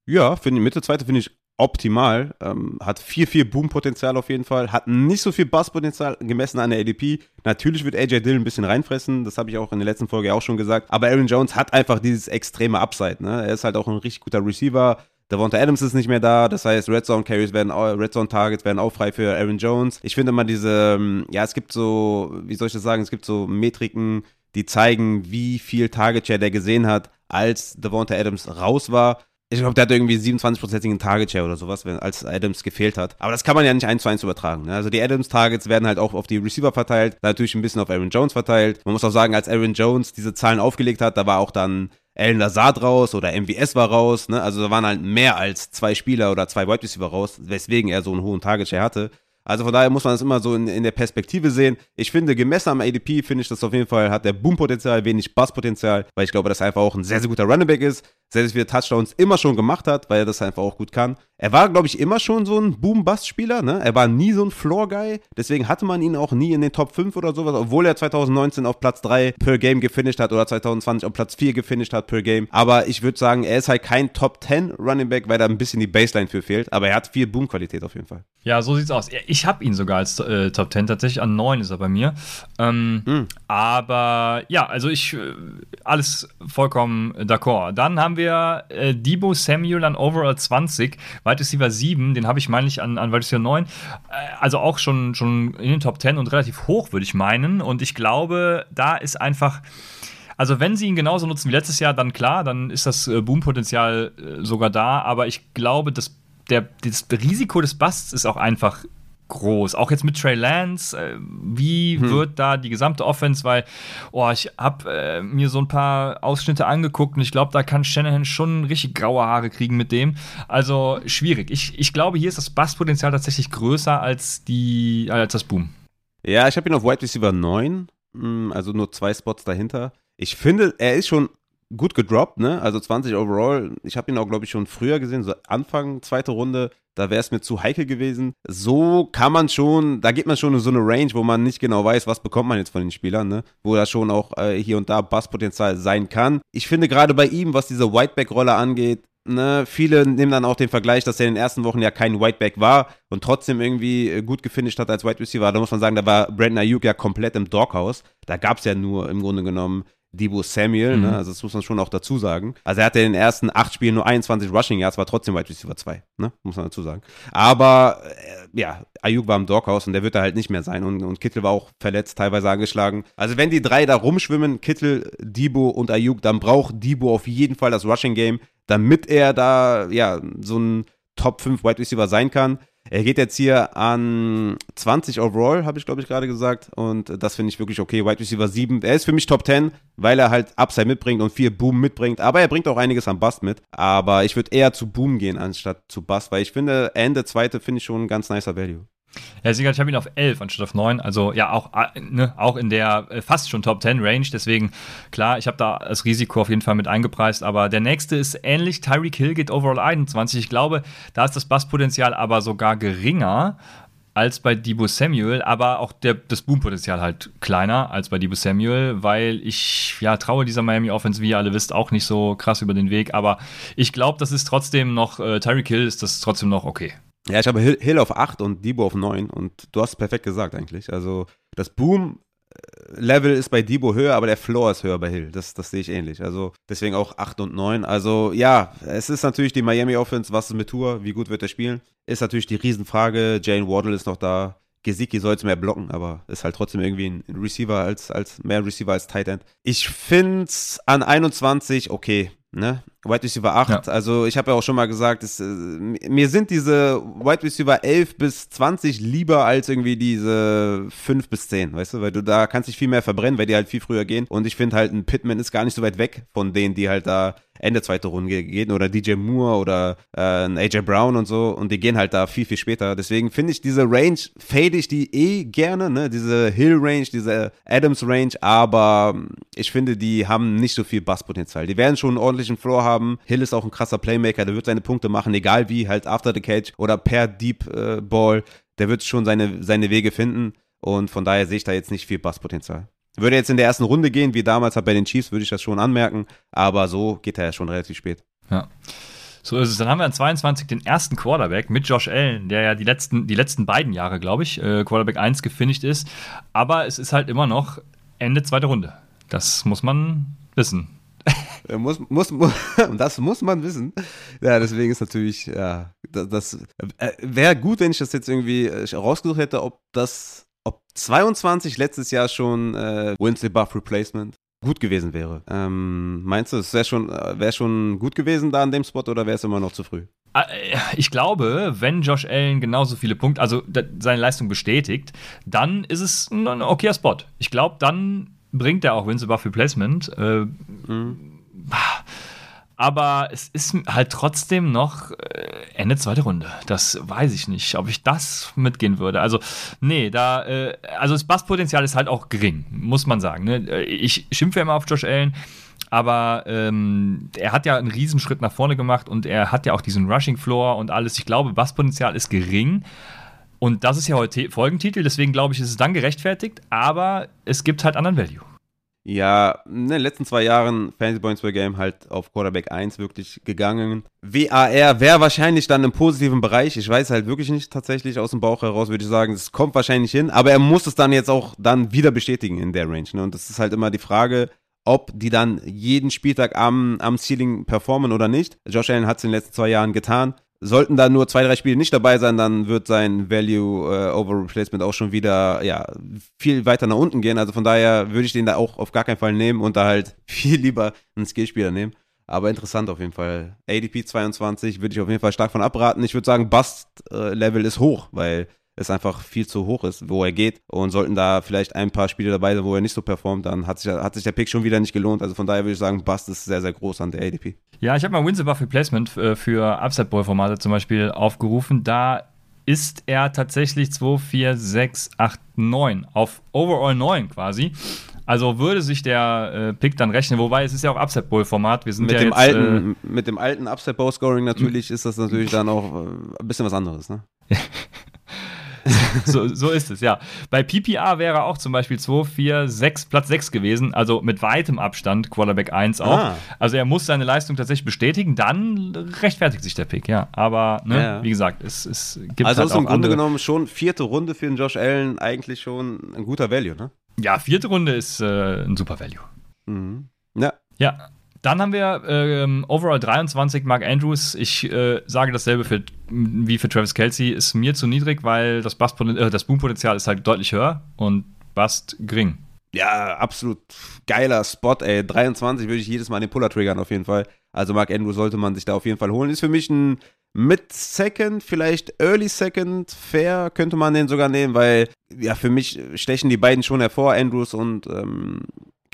Ja, finde Mitte zweite finde ich optimal. Ähm, hat viel, viel Boom-Potenzial auf jeden Fall. Hat nicht so viel Bass-Potenzial gemessen an der ADP. Natürlich wird AJ Dillon ein bisschen reinfressen. Das habe ich auch in der letzten Folge auch schon gesagt. Aber Aaron Jones hat einfach dieses extreme Upside. Ne? Er ist halt auch ein richtig guter Receiver. Devonta Adams ist nicht mehr da, das heißt Red Zone Carries werden, Red Zone Targets werden auch frei für Aaron Jones. Ich finde mal diese, ähm, ja, es gibt so, wie soll ich das sagen, es gibt so Metriken, die zeigen, wie viel Target Share der gesehen hat, als Devonta Adams raus war. Ich glaube, der hat irgendwie 27-prozentigen Target Share oder sowas, wenn, als Adams gefehlt hat. Aber das kann man ja nicht eins zu eins übertragen. Ne? Also die Adams Targets werden halt auch auf die Receiver verteilt, natürlich ein bisschen auf Aaron Jones verteilt. Man muss auch sagen, als Aaron Jones diese Zahlen aufgelegt hat, da war auch dann Alan Lazard raus oder MWS war raus. Ne? Also da waren halt mehr als zwei Spieler oder zwei Wide Receiver raus, weswegen er so einen hohen Target Share hatte. Also von daher muss man das immer so in, in der Perspektive sehen. Ich finde, gemessen am ADP finde ich das auf jeden Fall, hat der Boom-Potenzial, wenig Bass-Potenzial, weil ich glaube, dass er einfach auch ein sehr, sehr guter Running Back ist, sehr, sehr viele Touchdowns immer schon gemacht hat, weil er das einfach auch gut kann. Er war, glaube ich, immer schon so ein Boom-Bust-Spieler, ne? Er war nie so ein Floor-Guy, deswegen hatte man ihn auch nie in den Top 5 oder sowas, obwohl er 2019 auf Platz 3 per Game gefinisht hat oder 2020 auf Platz 4 gefinisht hat per Game. Aber ich würde sagen, er ist halt kein Top 10 Running Back, weil da ein bisschen die Baseline für fehlt, aber er hat viel Boom-Qualität auf jeden Fall. Ja, so sieht's aus. Ich habe ihn sogar als äh, Top 10, tatsächlich an 9 ist er bei mir. Ähm, mhm. Aber ja, also ich, äh, alles vollkommen d'accord. Dann haben wir äh, Debo Samuel an Overall 20, Wide Receiver 7, den habe ich meine ich an, an Wide Receiver 9. Äh, also auch schon, schon in den Top 10 und relativ hoch, würde ich meinen. Und ich glaube, da ist einfach. Also, wenn sie ihn genauso nutzen wie letztes Jahr, dann klar, dann ist das äh, Boom-Potenzial äh, sogar da. Aber ich glaube, das, der, das Risiko des Busts ist auch einfach groß. Auch jetzt mit Trey Lance, äh, wie hm. wird da die gesamte Offense, weil, oh, ich habe äh, mir so ein paar Ausschnitte angeguckt und ich glaube, da kann Shanahan schon richtig graue Haare kriegen mit dem. Also schwierig. Ich, ich glaube, hier ist das Basspotenzial tatsächlich größer als, die, als das Boom. Ja, ich habe ihn auf Wide Receiver 9, hm, also nur zwei Spots dahinter. Ich finde, er ist schon gut gedroppt, ne? Also 20 overall. Ich habe ihn auch, glaube ich, schon früher gesehen, so Anfang, zweite Runde. Da wäre es mir zu heikel gewesen. So kann man schon, da geht man schon in so eine Range, wo man nicht genau weiß, was bekommt man jetzt von den Spielern, ne? Wo da schon auch äh, hier und da Basspotenzial sein kann. Ich finde gerade bei ihm, was diese Whiteback-Rolle angeht, Ne, viele nehmen dann auch den Vergleich, dass er in den ersten Wochen ja kein Whiteback war und trotzdem irgendwie äh, gut gefinisht hat als Wide Receiver. Da muss man sagen, da war Brandon Ayuk ja komplett im Doghouse. Da gab es ja nur im Grunde genommen Debo Samuel, ne? mhm. ne? also das muss man schon auch dazu sagen. Also er hatte in den ersten acht Spielen nur 21 Rushing Yards, war trotzdem Wide Receiver 2, ne? muss man dazu sagen. Aber äh, ja, Ayuk war im Doghouse und der wird da halt nicht mehr sein und, und Kittel war auch verletzt, teilweise angeschlagen. Also wenn die drei da rumschwimmen, Kittel, Debo und Ayuk, dann braucht Debo auf jeden Fall das Rushing Game, damit er da ja so ein Top 5 Wide Receiver sein kann. Er geht jetzt hier an 20 overall, habe ich glaube ich gerade gesagt. Und das finde ich wirklich okay. Wide Receiver 7. Er ist für mich Top 10, weil er halt Upside mitbringt und viel Boom mitbringt. Aber er bringt auch einiges an Bust mit. Aber ich würde eher zu Boom gehen, anstatt zu Bust, weil ich finde, Ende zweite finde ich schon ein ganz nicer Value. Ja, ich habe ihn auf 11 anstatt auf 9. Also ja, auch, äh, ne, auch in der äh, fast schon Top 10 Range. Deswegen, klar, ich habe da das Risiko auf jeden Fall mit eingepreist. Aber der nächste ist ähnlich. Tyreek Hill geht overall 21. Ich glaube, da ist das Basspotenzial aber sogar geringer als bei Debo Samuel, aber auch der, das Boompotenzial halt kleiner als bei Debo Samuel, weil ich ja traue dieser Miami Offense, wie ihr alle wisst, auch nicht so krass über den Weg. Aber ich glaube, das ist trotzdem noch, äh, Tyreek Hill ist das trotzdem noch okay. Ja, ich habe Hill auf 8 und Debo auf 9 und du hast es perfekt gesagt eigentlich. Also das Boom-Level ist bei Debo höher, aber der Floor ist höher bei Hill. Das, das sehe ich ähnlich. Also deswegen auch 8 und 9. Also ja, es ist natürlich die Miami Offense. Was ist mit Tour? Wie gut wird er spielen? Ist natürlich die Riesenfrage. Jane Waddle ist noch da. Gesicki soll jetzt mehr blocken, aber ist halt trotzdem irgendwie ein Receiver als, als mehr Receiver als Tight End. Ich finde es an 21 okay. Ne? Wide Receiver 8, ja. also ich habe ja auch schon mal gesagt, es, äh, mir sind diese Wide Receiver 11 bis 20 lieber als irgendwie diese 5 bis 10, weißt du, weil du da kannst dich viel mehr verbrennen, weil die halt viel früher gehen und ich finde halt ein Pittman ist gar nicht so weit weg von denen, die halt da Ende zweite Runde gehen oder DJ Moore oder äh, ein AJ Brown und so und die gehen halt da viel, viel später. Deswegen finde ich diese Range, fade ich die eh gerne, ne? diese Hill Range, diese Adams Range, aber ich finde, die haben nicht so viel Basspotenzial. Die werden schon einen ordentlichen Floor haben. Hill ist auch ein krasser Playmaker, der wird seine Punkte machen, egal wie, halt after the catch oder per Deep äh, Ball, der wird schon seine, seine Wege finden und von daher sehe ich da jetzt nicht viel Basspotenzial. Würde jetzt in der ersten Runde gehen, wie damals halt bei den Chiefs, würde ich das schon anmerken. Aber so geht er ja schon relativ spät. Ja. So ist es. Dann haben wir an 22 den ersten Quarterback mit Josh Allen, der ja die letzten, die letzten beiden Jahre, glaube ich, äh, Quarterback 1 gefinisht ist. Aber es ist halt immer noch Ende zweite Runde. Das muss man wissen. Äh, muss, muss, muss, das muss man wissen. Ja, deswegen ist natürlich, ja, das, das äh, wäre gut, wenn ich das jetzt irgendwie äh, rausgesucht hätte, ob das, ob 22 letztes Jahr schon äh, Wednesday Buff Replacement gut gewesen wäre. Ähm, meinst du, es wäre schon, wär schon gut gewesen da an dem Spot oder wäre es immer noch zu früh? Ich glaube, wenn Josh Allen genauso viele Punkte, also seine Leistung bestätigt, dann ist es ein okayer Spot. Ich glaube, dann bringt er auch Wins above Replacement. Äh, mhm. Aber es ist halt trotzdem noch äh, Ende zweite Runde. Das weiß ich nicht, ob ich das mitgehen würde. Also, nee, da, äh, also das Basspotenzial ist halt auch gering, muss man sagen. Ne? Ich schimpfe immer auf Josh Allen, aber ähm, er hat ja einen Riesenschritt nach vorne gemacht und er hat ja auch diesen Rushing Floor und alles. Ich glaube, Basspotenzial ist gering. Und das ist ja heute Folgentitel, deswegen glaube ich, ist es dann gerechtfertigt, aber es gibt halt anderen Value. Ja, in den letzten zwei Jahren Fantasy Points per Game halt auf Quarterback 1 wirklich gegangen. WAR wäre wahrscheinlich dann im positiven Bereich. Ich weiß halt wirklich nicht tatsächlich aus dem Bauch heraus, würde ich sagen. Es kommt wahrscheinlich hin, aber er muss es dann jetzt auch dann wieder bestätigen in der Range. Ne? Und das ist halt immer die Frage, ob die dann jeden Spieltag am, am Ceiling performen oder nicht. Josh Allen hat es in den letzten zwei Jahren getan. Sollten da nur zwei, drei Spiele nicht dabei sein, dann wird sein Value äh, over Replacement auch schon wieder ja, viel weiter nach unten gehen. Also von daher würde ich den da auch auf gar keinen Fall nehmen und da halt viel lieber einen Skillspieler nehmen. Aber interessant auf jeden Fall. ADP 22 würde ich auf jeden Fall stark von abraten. Ich würde sagen, Bust-Level ist hoch, weil es einfach viel zu hoch ist, wo er geht. Und sollten da vielleicht ein paar Spiele dabei sein, wo er nicht so performt, dann hat sich, hat sich der Pick schon wieder nicht gelohnt. Also von daher würde ich sagen, Bust ist sehr, sehr groß an der ADP. Ja, ich habe mal Winsor Buff Replacement äh, für Upside Boy Formate zum Beispiel aufgerufen. Da ist er tatsächlich 2, 4, 6, 8, 9 auf Overall 9 quasi. Also würde sich der äh, Pick dann rechnen, wobei es ist ja auch Upset Bowl Format. Wir sind mit ja dem jetzt, alten, äh, mit dem alten Upset Bowl Scoring natürlich ist das natürlich dann auch äh, ein bisschen was anderes, ne? so, so ist es, ja. Bei PPR wäre auch zum Beispiel 2, 4, 6, Platz 6 gewesen, also mit weitem Abstand Quarterback 1 auch. Ah. Also er muss seine Leistung tatsächlich bestätigen, dann rechtfertigt sich der Pick, ja. Aber ne, ja. wie gesagt, es, es gibt Also halt ist im Grunde genommen schon vierte Runde für den Josh Allen eigentlich schon ein guter Value, ne? Ja, vierte Runde ist äh, ein super Value. Mhm. Ja. Ja, dann haben wir ähm, Overall 23 Mark Andrews. Ich äh, sage dasselbe für, wie für Travis Kelsey. Ist mir zu niedrig, weil das, äh, das Boom-Potenzial ist halt deutlich höher und Bust gering. Ja, absolut geiler Spot, ey. 23 würde ich jedes Mal den Puller triggern, auf jeden Fall. Also Mark Andrews sollte man sich da auf jeden Fall holen. Ist für mich ein Mid-Second, vielleicht Early Second, fair könnte man den sogar nehmen, weil ja, für mich stechen die beiden schon hervor, Andrews und ähm,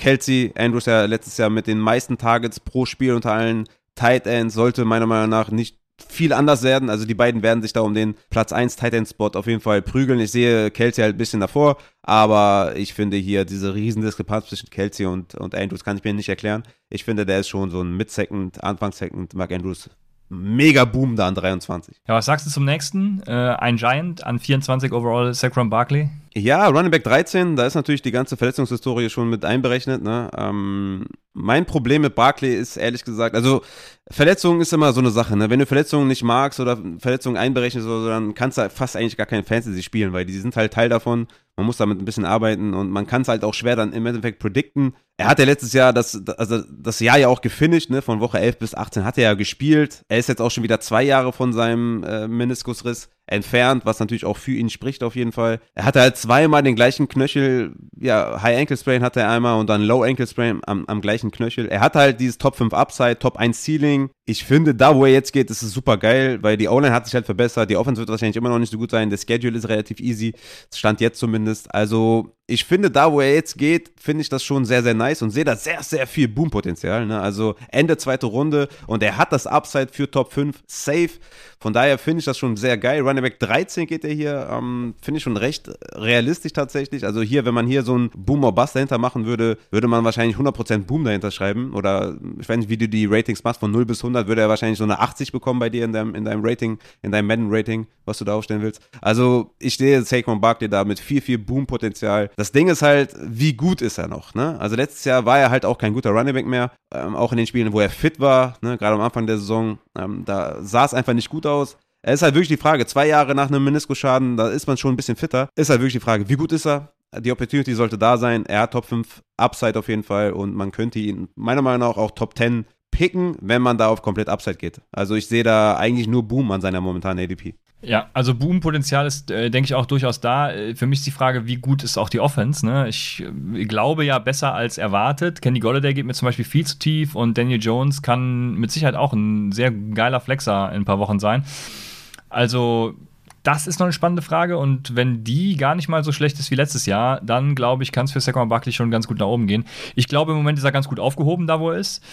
Kelsey, Andrews ja letztes Jahr mit den meisten Targets pro Spiel unter allen Tight Ends, sollte meiner Meinung nach nicht viel anders werden. Also die beiden werden sich da um den Platz 1 Tight End Spot auf jeden Fall prügeln. Ich sehe Kelsey halt ein bisschen davor, aber ich finde hier diese riesen Diskrepanz zwischen Kelsey und, und Andrews kann ich mir nicht erklären. Ich finde, der ist schon so ein Mid-Second, Anfang-Second Mark Andrews mega Boom da an 23. Ja, was sagst du zum nächsten? Äh, ein Giant an 24 overall, Saquon Barkley? Ja, Running Back 13, da ist natürlich die ganze Verletzungshistorie schon mit einberechnet. Ne? Ähm, mein Problem mit Barkley ist ehrlich gesagt, also Verletzungen ist immer so eine Sache. Ne? Wenn du Verletzungen nicht magst oder Verletzungen einberechnest, oder so, dann kannst du fast eigentlich gar kein Fantasy spielen, weil die sind halt Teil davon. Man muss damit ein bisschen arbeiten und man kann es halt auch schwer dann im Endeffekt predikten. Er hat ja letztes Jahr das, also das Jahr ja auch gefinisht, ne? von Woche 11 bis 18 hat er ja gespielt. Er ist jetzt auch schon wieder zwei Jahre von seinem äh, Meniskusriss entfernt, was natürlich auch für ihn spricht auf jeden Fall. Er hatte halt zweimal den gleichen Knöchel, ja, High Ankle Sprain hatte er einmal und dann Low Ankle Sprain am, am gleichen Knöchel. Er hatte halt dieses Top 5 Upside, Top 1 Ceiling. Ich finde, da wo er jetzt geht, ist es super geil, weil die O-Line hat sich halt verbessert. Die Offense wird wahrscheinlich immer noch nicht so gut sein. Der Schedule ist relativ easy. Stand jetzt zumindest. Also, ich finde, da wo er jetzt geht, finde ich das schon sehr, sehr nice und sehe da sehr, sehr viel Boom-Potenzial. Ne? Also Ende zweite Runde und er hat das Upside für Top 5 safe. Von daher finde ich das schon sehr geil. Running Back 13 geht er hier, ähm, finde ich schon recht realistisch tatsächlich. Also hier, wenn man hier so einen Boom or Bust dahinter machen würde, würde man wahrscheinlich 100% Boom dahinter schreiben. Oder ich weiß nicht, wie du die Ratings machst, von 0 bis 100 würde er wahrscheinlich so eine 80 bekommen bei dir in deinem, in deinem Rating, in deinem Madden-Rating, was du da aufstellen willst. Also ich sehe Saquon Barkley da mit viel, viel Boom-Potenzial. Das Ding ist halt, wie gut ist er noch? Ne? Also letztes Jahr war er halt auch kein guter Running Back mehr. Ähm, auch in den Spielen, wo er fit war, ne? gerade am Anfang der Saison, ähm, da sah es einfach nicht gut aus. Es ist halt wirklich die Frage, zwei Jahre nach einem Meniskusschaden, da ist man schon ein bisschen fitter. Ist halt wirklich die Frage, wie gut ist er? die Opportunity sollte da sein. Er hat Top 5 Upside auf jeden Fall und man könnte ihn meiner Meinung nach auch Top 10 picken, wenn man da auf komplett Upside geht. Also ich sehe da eigentlich nur Boom an seiner momentanen ADP. Ja, also Boom-Potenzial ist, äh, denke ich, auch durchaus da. Äh, für mich ist die Frage, wie gut ist auch die Offense. Ne? Ich äh, glaube ja besser als erwartet. Kenny Golladay geht mir zum Beispiel viel zu tief und Daniel Jones kann mit Sicherheit auch ein sehr geiler Flexer in ein paar Wochen sein. Also das ist noch eine spannende Frage und wenn die gar nicht mal so schlecht ist wie letztes Jahr, dann glaube ich, kann es für Saquon Barkley schon ganz gut nach oben gehen. Ich glaube, im Moment ist er ganz gut aufgehoben, da wo er ist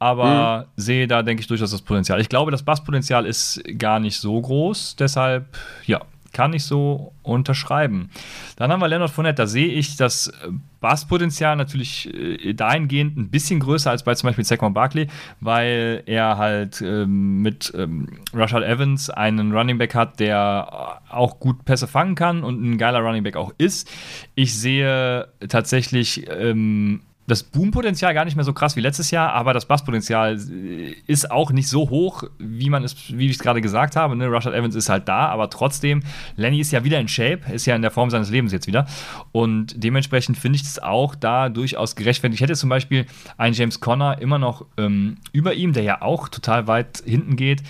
aber mhm. sehe da, denke ich, durchaus das Potenzial. Ich glaube, das Basspotenzial ist gar nicht so groß, deshalb, ja, kann ich so unterschreiben. Dann haben wir Leonard Fournette, da sehe ich das Basspotenzial natürlich äh, dahingehend ein bisschen größer als bei zum Beispiel Saquon Barkley, weil er halt ähm, mit ähm, Rashad Evans einen Running Back hat, der auch gut Pässe fangen kann und ein geiler Running Back auch ist. Ich sehe tatsächlich ähm, das Boompotenzial gar nicht mehr so krass wie letztes Jahr, aber das Basspotenzial äh, ist auch nicht so hoch, wie man es, wie ich es gerade gesagt habe. Ne? Rashad Evans ist halt da, aber trotzdem, Lenny ist ja wieder in Shape, ist ja in der Form seines Lebens jetzt wieder. Und dementsprechend finde ich es auch da durchaus gerechtfertigt. Ich hätte zum Beispiel einen James Conner immer noch ähm, über ihm, der ja auch total weit hinten geht.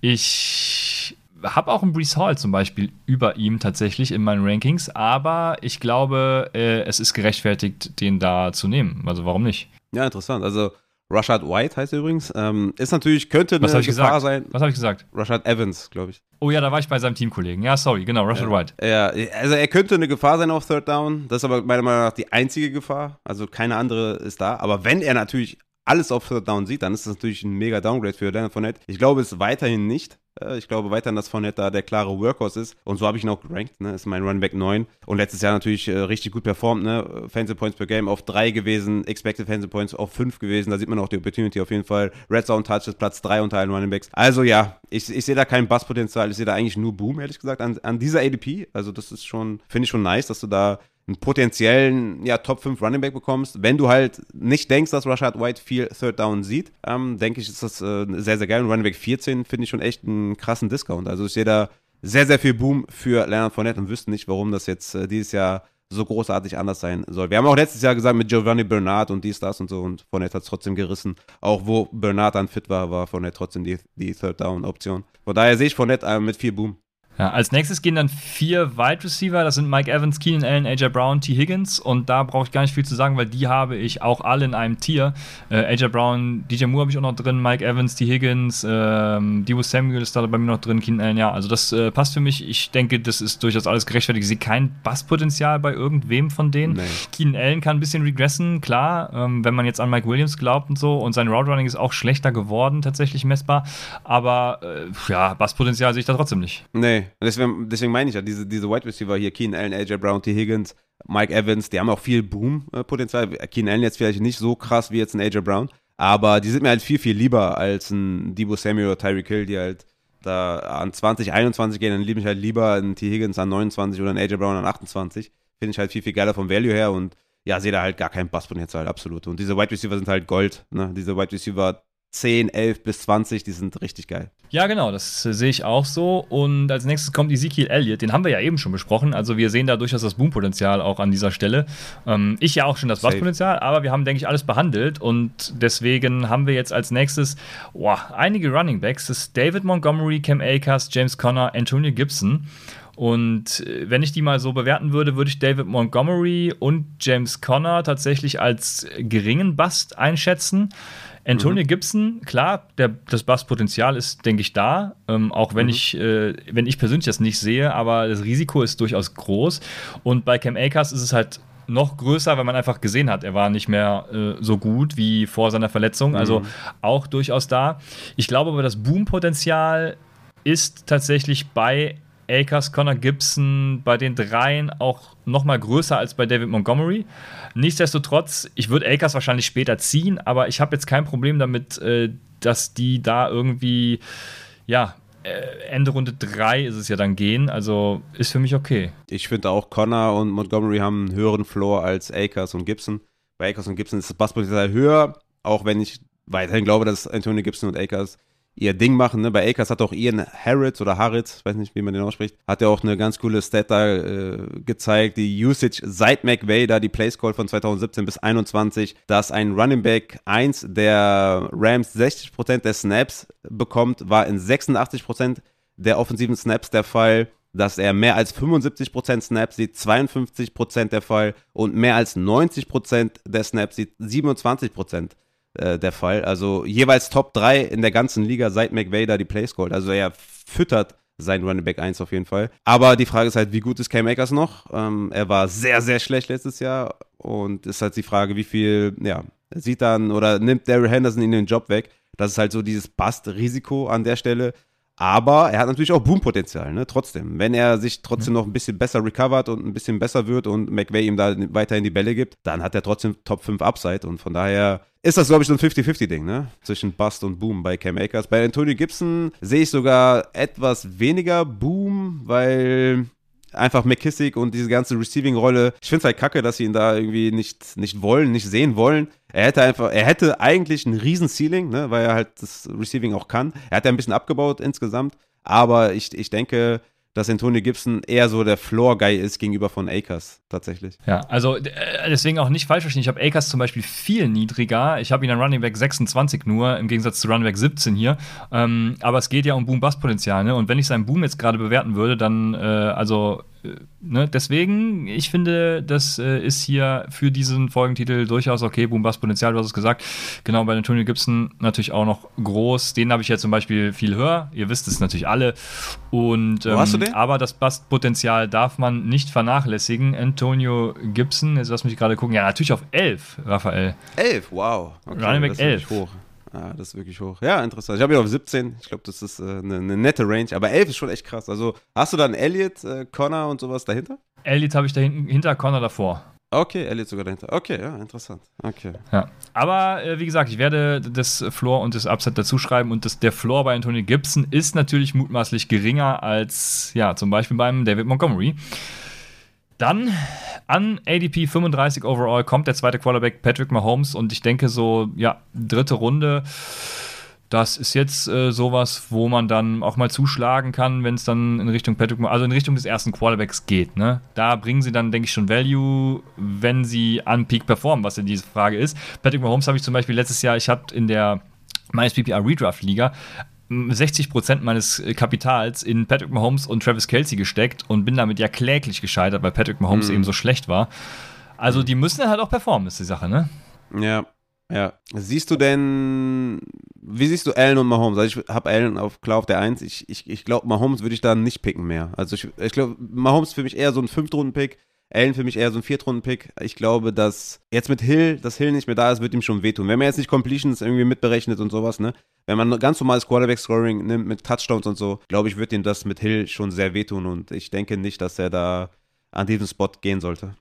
Ich habe auch einen Brees Hall zum Beispiel über ihm tatsächlich in meinen Rankings, aber ich glaube, äh, es ist gerechtfertigt, den da zu nehmen. Also warum nicht? Ja, interessant. Also Rashad White heißt er übrigens. Ähm, ist natürlich, könnte eine Was Gefahr gesagt? sein. Was habe ich gesagt? Rashad Evans, glaube ich. Oh ja, da war ich bei seinem Teamkollegen. Ja, sorry, genau, Rashad ja. White. Ja, also er könnte eine Gefahr sein auf Third Down. Das ist aber meiner Meinung nach die einzige Gefahr. Also keine andere ist da. Aber wenn er natürlich alles auf Third Down sieht, dann ist das natürlich ein mega Downgrade für Leonard Fournette. Ich glaube es weiterhin nicht. Äh, ich glaube weiterhin, dass Fournette da der klare Workhorse ist. Und so habe ich ihn auch gerankt. Ne? Ist mein Running Back 9. Und letztes Jahr natürlich äh, richtig gut performt. Ne? Fancy Points per Game auf 3 gewesen. Expected Fancy Points auf 5 gewesen. Da sieht man auch die Opportunity auf jeden Fall. Red Zone Touch ist Platz 3 unter allen Running Backs. Also ja, ich, ich sehe da kein Basspotenzial. Ich sehe da eigentlich nur Boom, ehrlich gesagt, an, an dieser ADP. Also das ist schon, finde ich schon nice, dass du da einen potenziellen ja, Top 5 Running Back bekommst. Wenn du halt nicht denkst, dass Rashad White viel Third Down sieht, ähm, denke ich, ist das äh, sehr, sehr geil. Und Running Back 14 finde ich schon echt einen krassen Discount. Also ich sehe da sehr, sehr viel Boom für Leonard Fournette und wüsste nicht, warum das jetzt äh, dieses Jahr so großartig anders sein soll. Wir haben auch letztes Jahr gesagt mit Giovanni Bernard und dies, das und so und Fournette hat es trotzdem gerissen. Auch wo Bernard dann fit war, war Fournette trotzdem die, die Third Down Option. Von daher sehe ich Fournette äh, mit viel Boom. Ja, als nächstes gehen dann vier Wide Receiver. Das sind Mike Evans, Keenan Allen, AJ Brown, T. Higgins. Und da brauche ich gar nicht viel zu sagen, weil die habe ich auch alle in einem Tier. Äh, AJ Brown, DJ Moore habe ich auch noch drin, Mike Evans, T. Higgins, ähm, Debo Samuel ist da bei mir noch drin, Keenan Allen. Ja, also das äh, passt für mich. Ich denke, das ist durchaus alles gerechtfertigt. Ich sehe kein Basspotenzial bei irgendwem von denen. Nee. Keenan Allen kann ein bisschen regressen, klar, ähm, wenn man jetzt an Mike Williams glaubt und so. Und sein Route Running ist auch schlechter geworden, tatsächlich messbar. Aber äh, ja, Basspotenzial sehe ich da trotzdem nicht. Nee, deswegen, deswegen meine ich ja, diese, diese Wide Receiver hier, Keen Allen, AJ Brown, T. Higgins, Mike Evans, die haben auch viel Boom-Potenzial. Keen Allen jetzt vielleicht nicht so krass wie jetzt ein AJ Brown, aber die sind mir halt viel, viel lieber als ein Debo Samuel oder Tyreek Hill, die halt da an 20, 21 gehen, dann liebe ich halt lieber einen T. Higgins an 29 oder einen AJ Brown an 28. Finde ich halt viel, viel geiler vom Value her und ja, sehe da halt gar keinen Basspotenzial, absolut. Und diese Wide Receiver sind halt Gold, ne? Diese Wide Receiver 10, 11 bis 20, die sind richtig geil. Ja, genau, das äh, sehe ich auch so. Und als nächstes kommt Ezekiel Elliott, den haben wir ja eben schon besprochen. Also wir sehen da durchaus das Boompotenzial auch an dieser Stelle. Ähm, ich ja auch schon das Basspotenzial, aber wir haben, denke ich, alles behandelt. Und deswegen haben wir jetzt als nächstes wow, einige Running Backs. Das ist David Montgomery, Cam Akers, James Conner, Antonio Gibson. Und äh, wenn ich die mal so bewerten würde, würde ich David Montgomery und James Conner tatsächlich als geringen Bust einschätzen. Antonio mhm. Gibson, klar, der, das Basspotenzial ist, denke ich, da. Ähm, auch wenn mhm. ich, äh, wenn ich persönlich das nicht sehe, aber das Risiko ist durchaus groß. Und bei Cam Akers ist es halt noch größer, weil man einfach gesehen hat, er war nicht mehr äh, so gut wie vor seiner Verletzung. Also mhm. auch durchaus da. Ich glaube aber, das Boompotenzial ist tatsächlich bei Akers, Connor Gibson, bei den dreien auch noch mal größer als bei David Montgomery. Nichtsdestotrotz, ich würde Akers wahrscheinlich später ziehen, aber ich habe jetzt kein Problem damit, äh, dass die da irgendwie, ja, äh, Ende Runde 3 ist es ja dann gehen, also ist für mich okay. Ich finde auch Connor und Montgomery haben einen höheren Floor als Akers und Gibson. Bei Akers und Gibson ist das Basspotenzial höher, auch wenn ich weiterhin glaube, dass Antonio Gibson und Akers ihr Ding machen. Ne? Bei Akers hat auch Ian Harrit oder Harrit, weiß nicht, wie man den ausspricht, hat ja auch eine ganz coole Stat da äh, gezeigt, die Usage seit McVay, da die Place Call von 2017 bis 21, dass ein Running Back 1 der Rams 60% der Snaps bekommt, war in 86% der offensiven Snaps der Fall dass er mehr als 75% Snaps sieht, 52% der Fall und mehr als 90% der Snaps sieht, 27% äh, der Fall. Also jeweils Top 3 in der ganzen Liga seit McVay da die Plays called. Also er füttert sein Running Back 1 auf jeden Fall. Aber die Frage ist halt, wie gut ist Cam Akers noch? Ähm, er war sehr, sehr schlecht letztes Jahr und ist halt die Frage, wie viel, ja, sieht dann oder nimmt Daryl Henderson ihn den Job weg. Das ist halt so dieses Bust-Risiko an der Stelle. Aber er hat natürlich auch Boom-Potenzial, ne? Trotzdem. Wenn er sich trotzdem noch ein bisschen besser recovert und ein bisschen besser wird und McVay ihm da weiterhin die Bälle gibt, dann hat er trotzdem Top 5 Upside. Und von daher ist das, glaube ich, so ein 50-50-Ding, ne? Zwischen Bust und Boom bei Cam Akers. Bei Antonio Gibson sehe ich sogar etwas weniger Boom, weil einfach McKissick und diese ganze Receiving-Rolle. Ich finde es halt kacke, dass sie ihn da irgendwie nicht, nicht wollen, nicht sehen wollen. Er hätte einfach, er hätte eigentlich ein riesen Ceiling, ne, weil er halt das Receiving auch kann. Er hat ja ein bisschen abgebaut insgesamt, aber ich, ich denke, dass Antonio Gibson eher so der Floor-Guy ist gegenüber von Akers tatsächlich. Ja, also äh, deswegen auch nicht falsch verstehen. Ich habe Akers zum Beispiel viel niedriger. Ich habe ihn an Running Back 26 nur, im Gegensatz zu Running Back 17 hier. Ähm, aber es geht ja um Boom-Bust-Potenzial. Ne? Und wenn ich seinen Boom jetzt gerade bewerten würde, dann, äh, also ne, deswegen, ich finde, das äh, ist hier für diesen Folgentitel durchaus okay. Boom Bass Potenzial, du hast es gesagt. Genau, bei Antonio Gibson natürlich auch noch groß. Den habe ich ja zum Beispiel viel höher. Ihr wisst es natürlich alle. Und, ähm, Wo hast du den? Aber das Bass-Potenzial darf man nicht vernachlässigen. Antonio Gibson, jetzt lass mich gerade gucken. Ja, natürlich auf 11, Raphael. 11, wow. Okay, Running Back 11. Hoch. Ja, das ist wirklich hoch. Ja, interessant. Ich habe ihn auf 17. Ich glaube, das ist äh, eine, eine, nette Range. Aber 11 ist schon echt krass. Also hast du dann Elliot, äh, Connor und sowas dahinter? Elliot habe ich da hinten, hinter Connor davor. Okay, Elliot sogar dahinter. Okay, ja, interessant. Okay. Ja. Aber äh, wie gesagt, ich werde das Floor und das Upset dazu schreiben und das, der Floor bei Anthony Gibson ist natürlich mutmaßlich geringer als ja, zum Beispiel beim David Montgomery. Dann an ADP 35 overall kommt der zweite Quarterback Patrick Mahomes und ich denke so, ja, dritte Runde. Das ist jetzt äh, sowas, wo man dann auch mal zuschlagen kann, wenn es dann in Richtung Patrick, also in Richtung des ersten Quarterbacks geht. Ne? Da bringen sie dann, denke ich, schon Value, wenn sie an Peak performen, was in diese Frage ist. Patrick Mahomes habe ich zum Beispiel letztes Jahr, ich habe in der meines PPR Redraft Liga 60% meines äh, Kapitals in Patrick Mahomes und Travis Kelsey gesteckt und bin damit ja kläglich gescheitert, weil Patrick Mahomes mhm. eben so schlecht war. Also die müssen halt auch performen, ist die Sache, ne? Ja, ja. Siehst du denn, wie siehst du Allen und Mahomes? Also ich habe Allen auf klar auf der 1. Ich, ich, ich glaube, Mahomes würde ich da nicht picken mehr. Also ich, ich glaube, Mahomes für mich eher so ein Fünftrunden-Pick. Allen für mich eher so ein Viertrunden-Pick. Ich glaube, dass jetzt mit Hill, dass Hill nicht mehr da ist, wird ihm schon wehtun. Wenn man jetzt nicht Completions irgendwie mitberechnet und sowas, ne? Wenn man ganz normales Quarterback-Scoring nimmt mit Touchdowns und so, glaube ich, wird ihm das mit Hill schon sehr wehtun und ich denke nicht, dass er da an diesen Spot gehen sollte.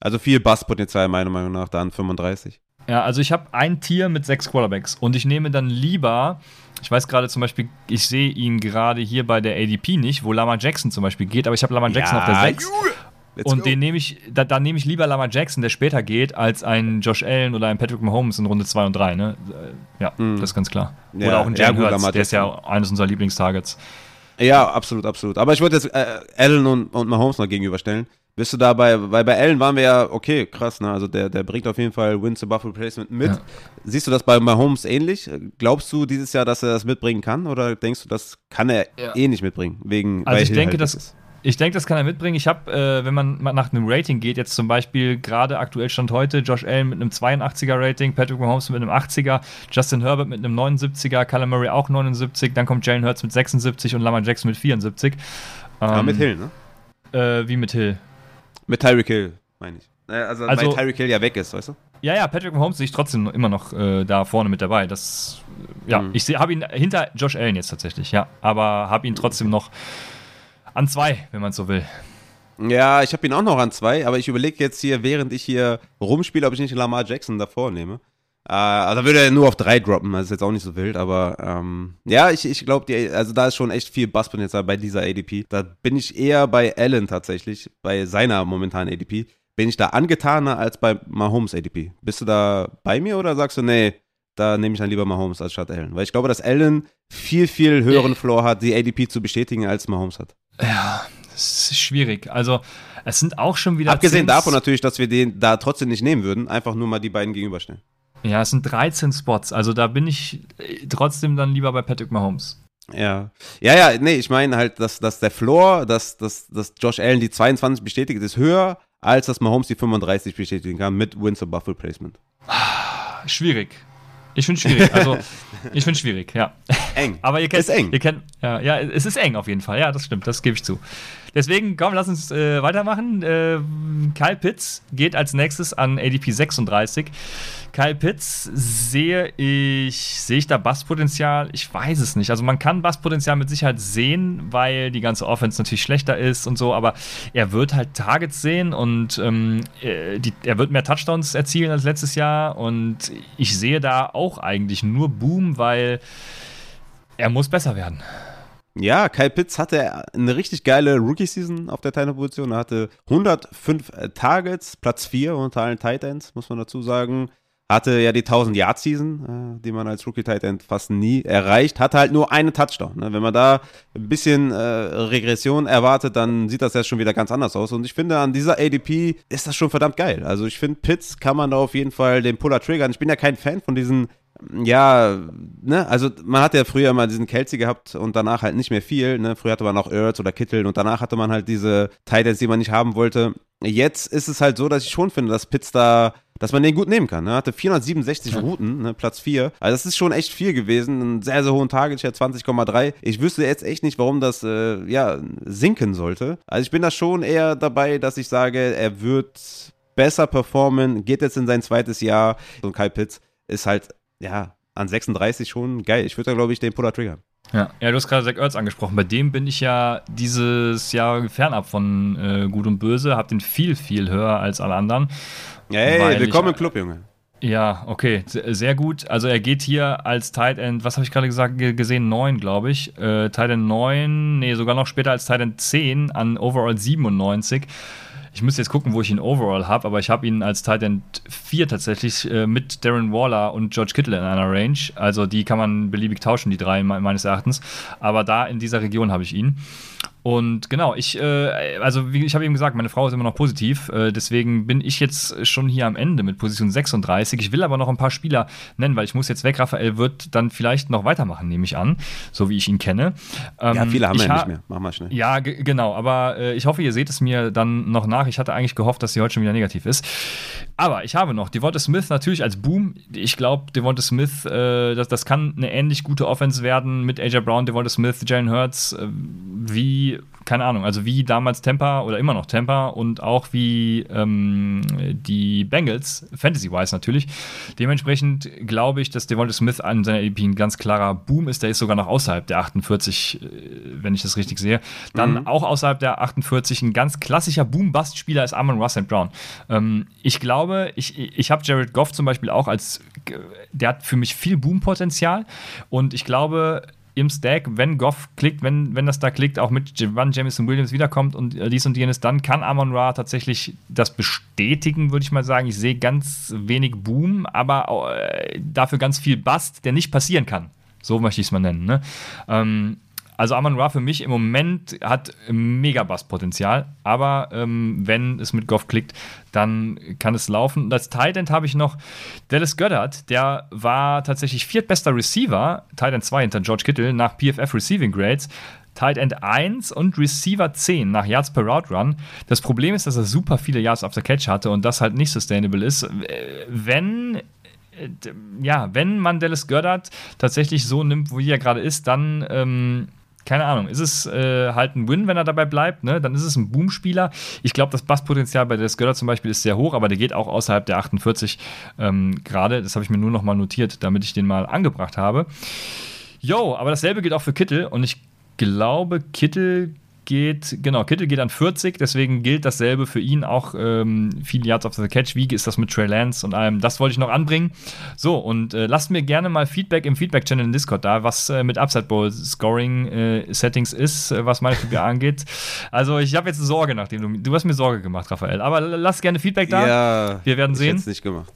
Also viel Basspotenzial meiner Meinung nach, dann 35. Ja, also ich habe ein Tier mit sechs Quarterbacks und ich nehme dann lieber, ich weiß gerade zum Beispiel, ich sehe ihn gerade hier bei der ADP nicht, wo Lama Jackson zum Beispiel geht, aber ich habe Lama Jackson ja, auf der 6. Let's und go. den nehme ich, da, da nehme ich lieber Lama Jackson, der später geht, als ein Josh Allen oder ein Patrick Mahomes in Runde 2 und 3. Ne? Äh, ja, mm. das ist ganz klar. Ja, oder auch ein Jalen ja, Hurts, der ist ja eines unserer Lieblingstargets. Ja, absolut, absolut. Aber ich würde jetzt äh, Allen und, und Mahomes noch gegenüberstellen. Bist du dabei, weil bei Allen waren wir ja, okay, krass, ne? Also der, der bringt auf jeden Fall Wins above Replacement mit. Ja. Siehst du das bei Mahomes ähnlich? Glaubst du dieses Jahr, dass er das mitbringen kann? Oder denkst du, das kann er ja. eh nicht mitbringen? Wegen, also ich denke, halt das, ist? Ich denke, das kann er mitbringen. Ich habe, äh, wenn man nach einem Rating geht, jetzt zum Beispiel gerade aktuell stand heute Josh Allen mit einem 82er Rating, Patrick Mahomes mit einem 80er, Justin Herbert mit einem 79er, Kyler Murray auch 79, dann kommt Jalen Hurts mit 76 und Lamar Jackson mit 74. Ähm, mit Hill, ne? Äh, wie mit Hill? Mit Tyreek Hill, meine ich. Also, also weil Tyreek Hill ja weg ist, weißt du? Ja, ja, Patrick Mahomes sehe ich trotzdem immer noch äh, da vorne mit dabei. Das, ja, mhm. ich habe ihn hinter Josh Allen jetzt tatsächlich, ja, aber habe ihn trotzdem noch an zwei, wenn man so will. Ja, ich habe ihn auch noch an zwei, aber ich überlege jetzt hier, während ich hier rumspiele, ob ich nicht Lamar Jackson davor nehme. Äh, also würde er nur auf drei droppen, das ist jetzt auch nicht so wild, aber ähm, ja, ich, ich glaube, also da ist schon echt viel Basspotenzial bei dieser ADP. Da bin ich eher bei Allen tatsächlich, bei seiner momentanen ADP. Bin ich da angetaner als bei Mahomes ADP? Bist du da bei mir oder sagst du, nee, da nehme ich dann lieber Mahomes als statt Allen. Weil ich glaube, dass Allen viel, viel höheren Floor hat, die ADP zu bestätigen, als Mahomes hat. Ja, das ist schwierig. Also, es sind auch schon wieder. Abgesehen 10 davon natürlich, dass wir den da trotzdem nicht nehmen würden, einfach nur mal die beiden gegenüberstellen. Ja, es sind 13 Spots. Also, da bin ich äh, trotzdem dann lieber bei Patrick Mahomes. Ja. Ja, ja, nee, ich meine halt, dass, dass der Floor, dass, dass, dass Josh Allen die 22 bestätigt, ist höher, als dass Mahomes die 35 bestätigen kann mit Winsor Buffalo Placement. Schwierig. Ich finde schwierig. Also, ich finde schwierig, ja. Eng. Aber ihr kennt, Ist eng. Ihr kennt, ja, ja, es ist eng auf jeden Fall. Ja, das stimmt, das gebe ich zu. Deswegen, komm, lass uns äh, weitermachen. Äh, Kyle Pitts geht als nächstes an ADP 36. Kyle Pitts sehe ich, sehe ich da Basspotenzial? Ich weiß es nicht. Also man kann Basspotenzial mit Sicherheit sehen, weil die ganze Offense natürlich schlechter ist und so, aber er wird halt Targets sehen und ähm, äh, die, er wird mehr Touchdowns erzielen als letztes Jahr und ich sehe da auch eigentlich nur Boom, weil er muss besser werden. Ja, Kyle Pitts hatte eine richtig geile Rookie-Season auf der Tight-Position. Er hatte 105 äh, Targets, Platz 4 unter allen Tight Ends, muss man dazu sagen. Hatte ja die 1000-Yard-Season, äh, die man als Rookie-Tight End fast nie erreicht. Hatte halt nur einen Touchdown. Ne? Wenn man da ein bisschen äh, Regression erwartet, dann sieht das ja schon wieder ganz anders aus. Und ich finde, an dieser ADP ist das schon verdammt geil. Also ich finde, Pitts kann man da auf jeden Fall den Puller triggern. Ich bin ja kein Fan von diesen ja, ne, also man hat ja früher mal diesen Kelsey gehabt und danach halt nicht mehr viel, ne, früher hatte man auch Ertz oder Kittel und danach hatte man halt diese Titans, die man nicht haben wollte. Jetzt ist es halt so, dass ich schon finde, dass Pitts da, dass man den gut nehmen kann, ne, hatte 467 Ja. Routen, ne, Platz 4, also das ist schon echt viel gewesen, einen sehr, sehr hohen Target, Share 20,3. Ich wüsste jetzt echt nicht, warum das, äh, ja, sinken sollte. Also ich bin da schon eher dabei, dass ich sage, er wird besser performen, geht jetzt in sein zweites Jahr und Kyle Pitts ist halt ja, an 36 schon geil. Ich würde da, glaube ich, den Puller triggern. Ja, ja du hast gerade Zach Ertz angesprochen. Bei dem bin ich ja dieses Jahr fernab von äh, Gut und Böse, hab den viel, viel höher als alle anderen. Hey, willkommen ich- im Club, Junge. Ja, okay, se- sehr gut. Also er geht hier als Tight End, was habe ich gerade gesagt, ge- gesehen? 9, glaube ich. Äh, Tight End 9, nee, sogar noch später als Tight End 10 an Overall 97. Ich müsste jetzt gucken, wo ich ihn overall habe, aber ich habe ihn als Tight End 4 tatsächlich äh, mit Darren Waller und George Kittle in einer Range. Also die kann man beliebig tauschen, die drei me meines Erachtens. Aber da in dieser Region habe ich ihn. Und genau, ich, äh, also wie ich habe eben gesagt, meine Frau ist immer noch positiv, äh, deswegen bin ich jetzt schon hier am Ende mit Position 36. Ich will aber noch ein paar Spieler nennen, weil ich muss jetzt weg. Raphael wird dann vielleicht noch weitermachen, nehme ich an, so wie ich ihn kenne. Ähm, Ja, viele haben wir ich ja ha- nicht mehr. Mach mal schnell. ja, ge- genau, aber äh, ich hoffe, ihr seht es mir dann noch nach. Ich hatte eigentlich gehofft, dass sie heute schon wieder negativ ist. Aber ich habe noch Devonta Smith natürlich als Boom. Ich glaube, Devonta Smith, äh, das, das kann eine ähnlich gute Offense werden mit AJ Brown, Devonta Smith, Jalen Hurts, äh, wie, keine Ahnung, also wie damals Tampa oder immer noch Tampa und auch wie ähm, die Bengals, Fantasy-wise natürlich. Dementsprechend glaube ich, dass Devonta Smith an seiner ADP ein ganz klarer Boom ist. Der ist sogar noch außerhalb der 48, äh, wenn ich das richtig sehe. Dann auch außerhalb der 48 ein ganz klassischer Boom-Bust-Spieler ist Amon Russell Brown. Ähm, ich glaube, ich, ich habe Jared Goff zum Beispiel auch als, der hat für mich viel Boom-Potenzial und ich glaube, im Stack, wenn Goff klickt, wenn, wenn das da klickt, auch mit wann Jameson Williams wiederkommt und äh, dies und jenes, dann kann Amon Ra tatsächlich das bestätigen, würde ich mal sagen. Ich sehe ganz wenig Boom, aber äh, dafür ganz viel Bust, der nicht passieren kann. So möchte ich es mal nennen. Ne? Ähm, also Amon Ra für mich im Moment hat mega Bass-Potenzial, aber ähm, wenn es mit Goff klickt, dann kann es laufen. Als Tight End habe ich noch Dallas Goddard, der war tatsächlich viertbester Receiver, Tight End 2 hinter George Kittle nach PFF Receiving Grades. Tight End 1 und Receiver 10 nach Yards per Route Run. Das Problem ist, dass er super viele Yards after Catch hatte und das halt nicht sustainable ist. Wenn äh, ja, wenn man Dallas Goddard tatsächlich so nimmt, wie er gerade ist, dann, ähm, keine Ahnung, ist es äh, halt ein Win, wenn er dabei bleibt, ne? Dann ist es ein Boom-Spieler. Ich glaube, das Basspotenzial bei Dallas Goddard zum Beispiel ist sehr hoch, aber der geht auch außerhalb der 48 ähm, gerade. Das habe ich mir nur noch mal notiert, damit ich den mal angebracht habe. Jo, aber dasselbe gilt auch für Kittel und ich glaube, Kittel geht, genau, Kittel geht an 40, deswegen gilt dasselbe für ihn auch ähm, viele Yards of the Catch. Wie ist das mit Trey Lance und allem? Das wollte ich noch anbringen. So, und äh, lasst mir gerne mal Feedback im Feedback-Channel in Discord da, was äh, mit Upside Bowl Scoring äh, Settings ist, äh, was meine PPA angeht. Also, ich habe jetzt Sorge, nachdem du, du hast mir Sorge gemacht, Raphael. Aber l- lass gerne Feedback da. Ja, Wir werden ich sehen. hätt's nicht gemacht.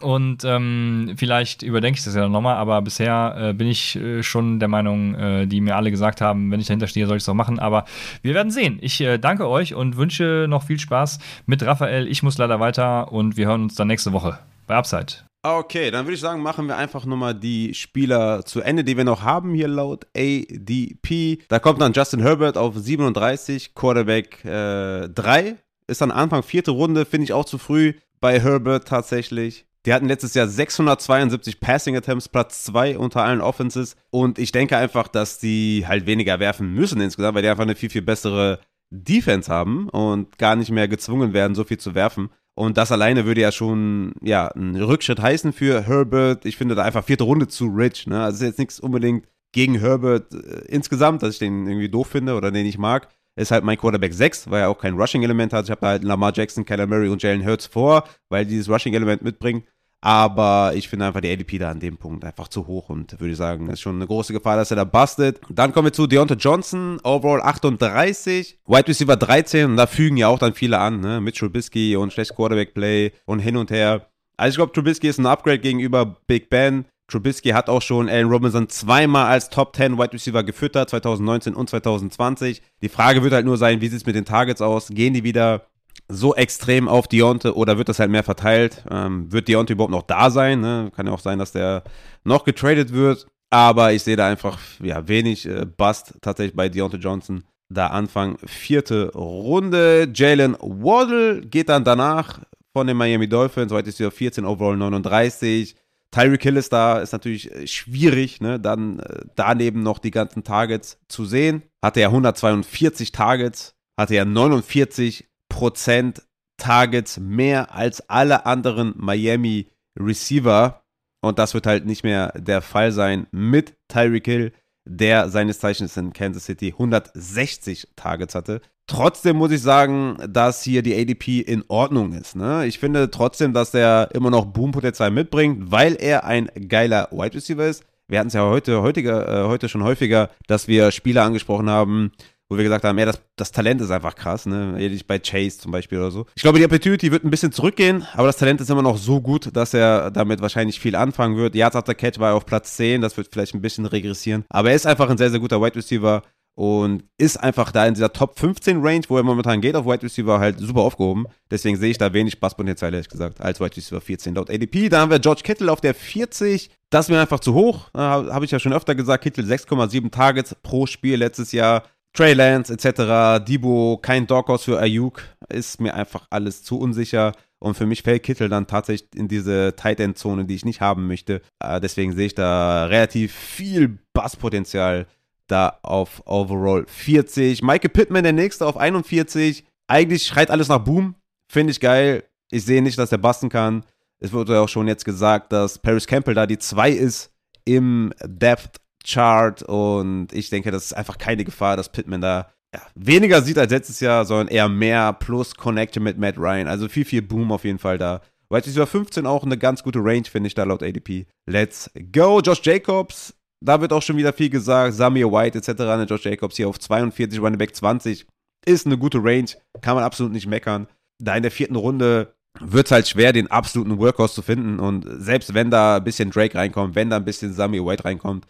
Und ähm, vielleicht überdenke ich das ja nochmal, aber bisher äh, bin ich äh, schon der Meinung, äh, die mir alle gesagt haben, wenn ich dahinter stehe, soll ich es auch machen. Aber wir werden sehen. Ich äh, danke euch und wünsche noch viel Spaß mit Raphael. Ich muss leider weiter und wir hören uns dann nächste Woche bei Upside. Okay, dann würde ich sagen, machen wir einfach nochmal die Spieler zu Ende, die wir noch haben hier laut ADP. Da kommt dann Justin Herbert auf 37, Quarterback äh, 3. Ist dann Anfang vierte Runde, finde ich auch zu früh bei Herbert tatsächlich. Die hatten letztes Jahr 672 Passing Attempts, Platz 2 unter allen Offenses. Und ich denke einfach, dass die halt weniger werfen müssen insgesamt, weil die einfach eine viel, viel bessere Defense haben und gar nicht mehr gezwungen werden, so viel zu werfen. Und das alleine würde ja schon ja, einen Rückschritt heißen für Herbert. Ich finde da einfach vierte Runde zu rich. Ne? Also ist jetzt nichts unbedingt gegen Herbert äh, insgesamt, dass ich den irgendwie doof finde oder den ich mag. Ist halt mein Quarterback 6, weil er auch kein Rushing-Element hat. Ich habe da halt Lamar Jackson, Kyler Murray und Jalen Hurts vor, weil die dieses Rushing-Element mitbringen. Aber ich finde einfach die ADP da an dem Punkt einfach zu hoch und würde sagen, ist schon eine große Gefahr, dass er da bustet. Dann kommen wir zu Deontay Johnson, Overall 38, Wide Receiver 13 und da fügen ja auch dann viele an, ne? Mit Trubisky und schlecht Quarterback Play und hin und her. Also ich glaube, Trubisky ist ein Upgrade gegenüber Big Ben. Trubisky hat auch schon Allen Robinson zweimal als Top 10 Wide Receiver gefüttert, 2019 und 2020. Die Frage wird halt nur sein, wie sieht es mit den Targets aus? Gehen die wieder so extrem auf Dionte oder wird das halt mehr verteilt? Ähm, wird Dionte überhaupt noch da sein? Ne? Kann ja auch sein, dass der noch getradet wird. Aber ich sehe da einfach ja, wenig äh, Bust tatsächlich bei Deontay Johnson. Da Anfang vierte Runde. Jalen Waddle geht dann danach von den Miami Dolphins. Heute ist er 14, overall 39. Tyreek Hill ist da, ist natürlich äh, schwierig, ne? dann äh, daneben noch die ganzen Targets zu sehen. Hatte er 142 Targets, hatte er 49 Prozent Targets mehr als alle anderen Miami Receiver. Und das wird halt nicht mehr der Fall sein mit Tyreek Hill, der seines Zeichens in Kansas City 160 Targets hatte. Trotzdem muss ich sagen, dass hier die ADP in Ordnung ist. Ne? Ich finde trotzdem, dass er immer noch Boompotenzial mitbringt, weil er ein geiler Wide Receiver ist. Wir hatten es ja heute, heutiger, äh, heute schon häufiger, dass wir Spieler angesprochen haben, wo wir gesagt haben, ja, das, das Talent ist einfach krass, ne? Ähnlich bei Chase zum Beispiel oder so. Ich glaube, die Opportunity wird ein bisschen zurückgehen, aber das Talent ist immer noch so gut, dass er damit wahrscheinlich viel anfangen wird. Yards after Catch war er auf Platz 10, das wird vielleicht ein bisschen regressieren. Aber er ist einfach ein sehr, sehr guter Wide Receiver und ist einfach da in dieser Top 15 Range, wo er momentan geht, auf Wide Receiver halt super aufgehoben. Deswegen sehe ich da wenig Basspotenzial, ehrlich gesagt, als Wide Receiver 14 laut ADP. Da haben wir George Kittle auf der 40. Das ist mir einfach zu hoch. Äh, Habe ich ja schon öfter gesagt. Kittle 6,7 Targets pro Spiel letztes Jahr. Trey Lance etc., Debo, kein Doghouse für Ayuk, ist mir einfach alles zu unsicher. Und für mich fällt Kittel dann tatsächlich in diese Tight End Zone, die ich nicht haben möchte. Äh, deswegen sehe ich da relativ viel Basspotenzial da auf Overall 40. Michael Pittman, der nächste auf 41. Eigentlich schreit alles nach Boom. Finde ich geil. Ich sehe nicht, dass er basten kann. Es wurde auch schon jetzt gesagt, dass Paris Campbell da die 2 ist im Depth Chart und ich denke, das ist einfach keine Gefahr, dass Pittman da ja, weniger sieht als letztes Jahr, sondern eher mehr plus Connection mit Matt Ryan. Also viel, viel Boom auf jeden Fall da. Wide Receiver 15 auch eine ganz gute Range, finde ich da laut ADP. Let's go. Josh Jacobs, da wird auch schon wieder viel gesagt. Samir White etc. Ne, Josh Jacobs hier auf 42, Running Back 20. Ist eine gute Range, kann man absolut nicht meckern. Da in der vierten Runde wird es halt schwer, den absoluten Workhorse zu finden. Und selbst wenn da ein bisschen Drake reinkommt, wenn da ein bisschen Samir White reinkommt,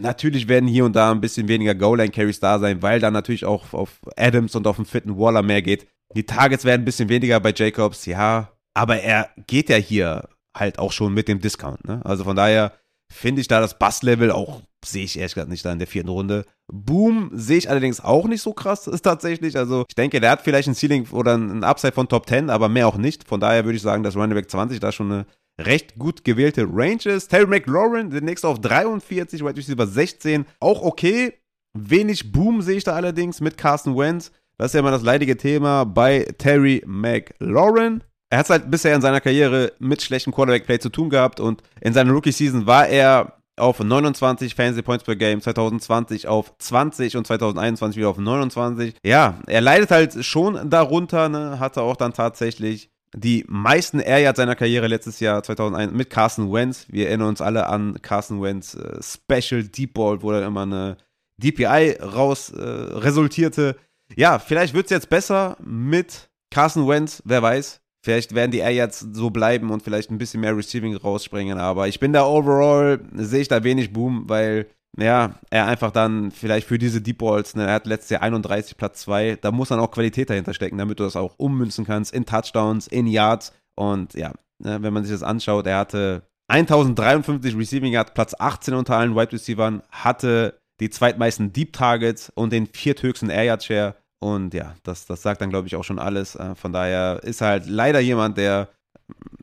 Natürlich werden hier und da ein bisschen weniger Goal-Line-Carries da sein, weil da natürlich auch auf Adams und auf den fitten Waller mehr geht. Die Targets werden ein bisschen weniger bei Jacobs, ja, aber er geht ja hier halt auch schon mit dem Discount. Ne? Also von daher finde ich da das Bass-Level auch, sehe ich ehrlich gesagt nicht da in der vierten Runde. Boom sehe ich allerdings auch nicht so krass, ist tatsächlich. Also ich denke, der hat vielleicht ein Ceiling oder ein Upside von Top 10, aber mehr auch nicht. Von daher würde ich sagen, dass Running Back 20 da schon eine recht gut gewählte Ranges. Terry McLaurin, der nächste auf 43, Wide Receiver 16, auch okay. Wenig Boom sehe ich da allerdings mit Carson Wentz. Das ist ja immer das leidige Thema bei Terry McLaurin. Er hat es halt bisher in seiner Karriere mit schlechtem Quarterback-Play zu tun gehabt und in seiner Rookie-Season war er auf 29 Fantasy Points per Game, 2020 auf 20 und 2021 wieder auf 29. Ja, er leidet halt schon darunter, ne? hatte auch dann tatsächlich die meisten Air Yards seiner Karriere letztes Jahr 2001 mit Carson Wentz. Wir erinnern uns alle an Carson Wentz äh, Special Deep Ball, wo dann immer eine DPI raus äh, resultierte. Ja, vielleicht wird es jetzt besser mit Carson Wentz, wer weiß. Vielleicht werden die Air jetzt so bleiben und vielleicht ein bisschen mehr Receiving rausspringen, aber ich bin da overall, sehe ich da wenig Boom, weil ja, er einfach dann vielleicht für diese Deep Balls, ne, er hat letztes Jahr 31 Platz 2, da muss dann auch Qualität dahinter stecken, damit du das auch ummünzen kannst in Touchdowns, in Yards und ja, ne, wenn man sich das anschaut, er hatte 1053 Receiving Yards, Platz 18 unter allen Wide Receivers, hatte die zweitmeisten Deep Targets und den vierthöchsten Air Yard Share und ja, das, das sagt dann glaube ich auch schon alles. Äh, von daher ist halt leider jemand, der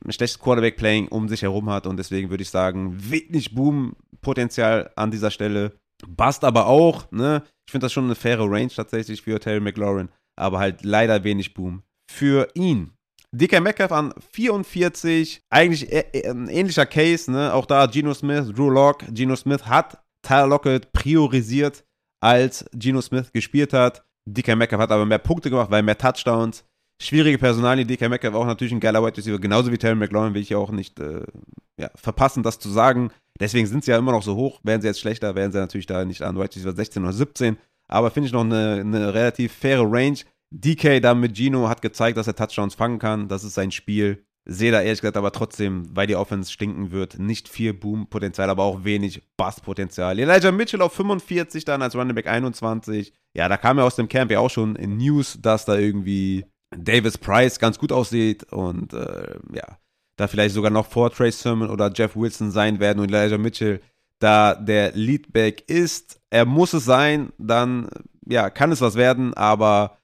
ein schlechtes Quarterback-Playing um sich herum hat und deswegen würde ich sagen, wenig Boom-Potenzial an dieser Stelle. Bast aber auch, ne? Ich finde das schon eine faire Range tatsächlich für Terry McLaurin, aber halt leider wenig Boom für ihn. DK Metcalf an 44, eigentlich ein ähnlicher Case, ne? Auch da Geno Smith, Drew Locke. Geno Smith hat Tyler Lockett priorisiert, als Geno Smith gespielt hat. DK Metcalf hat aber mehr Punkte gemacht, weil mehr Touchdowns. Schwierige Personalie. DK Metcalf auch natürlich ein geiler White Receiver, genauso wie Terry McLaurin will ich ja auch nicht äh, ja, verpassen, das zu sagen. Deswegen sind sie ja immer noch so hoch. Wären sie jetzt schlechter, wären sie natürlich da nicht an White Receiver 16 oder 17. Aber finde ich noch eine, eine relativ faire Range. DK da mit Gino hat gezeigt, dass er Touchdowns fangen kann. Das ist sein Spiel. Sehe da ehrlich gesagt aber trotzdem, weil die Offense stinken wird, nicht viel Boom-Potenzial, aber auch wenig Bass-Potenzial. Elijah Mitchell auf 45 dann als Running Back 21. Ja, da kam ja aus dem Camp ja auch schon in News, dass da irgendwie Davis Price ganz gut aussieht und äh, ja, da vielleicht sogar noch vor Trace Sermon oder Jeff Wilson sein werden und Elijah Mitchell da der Leadback ist. Er muss es sein, dann ja, kann es was werden, aber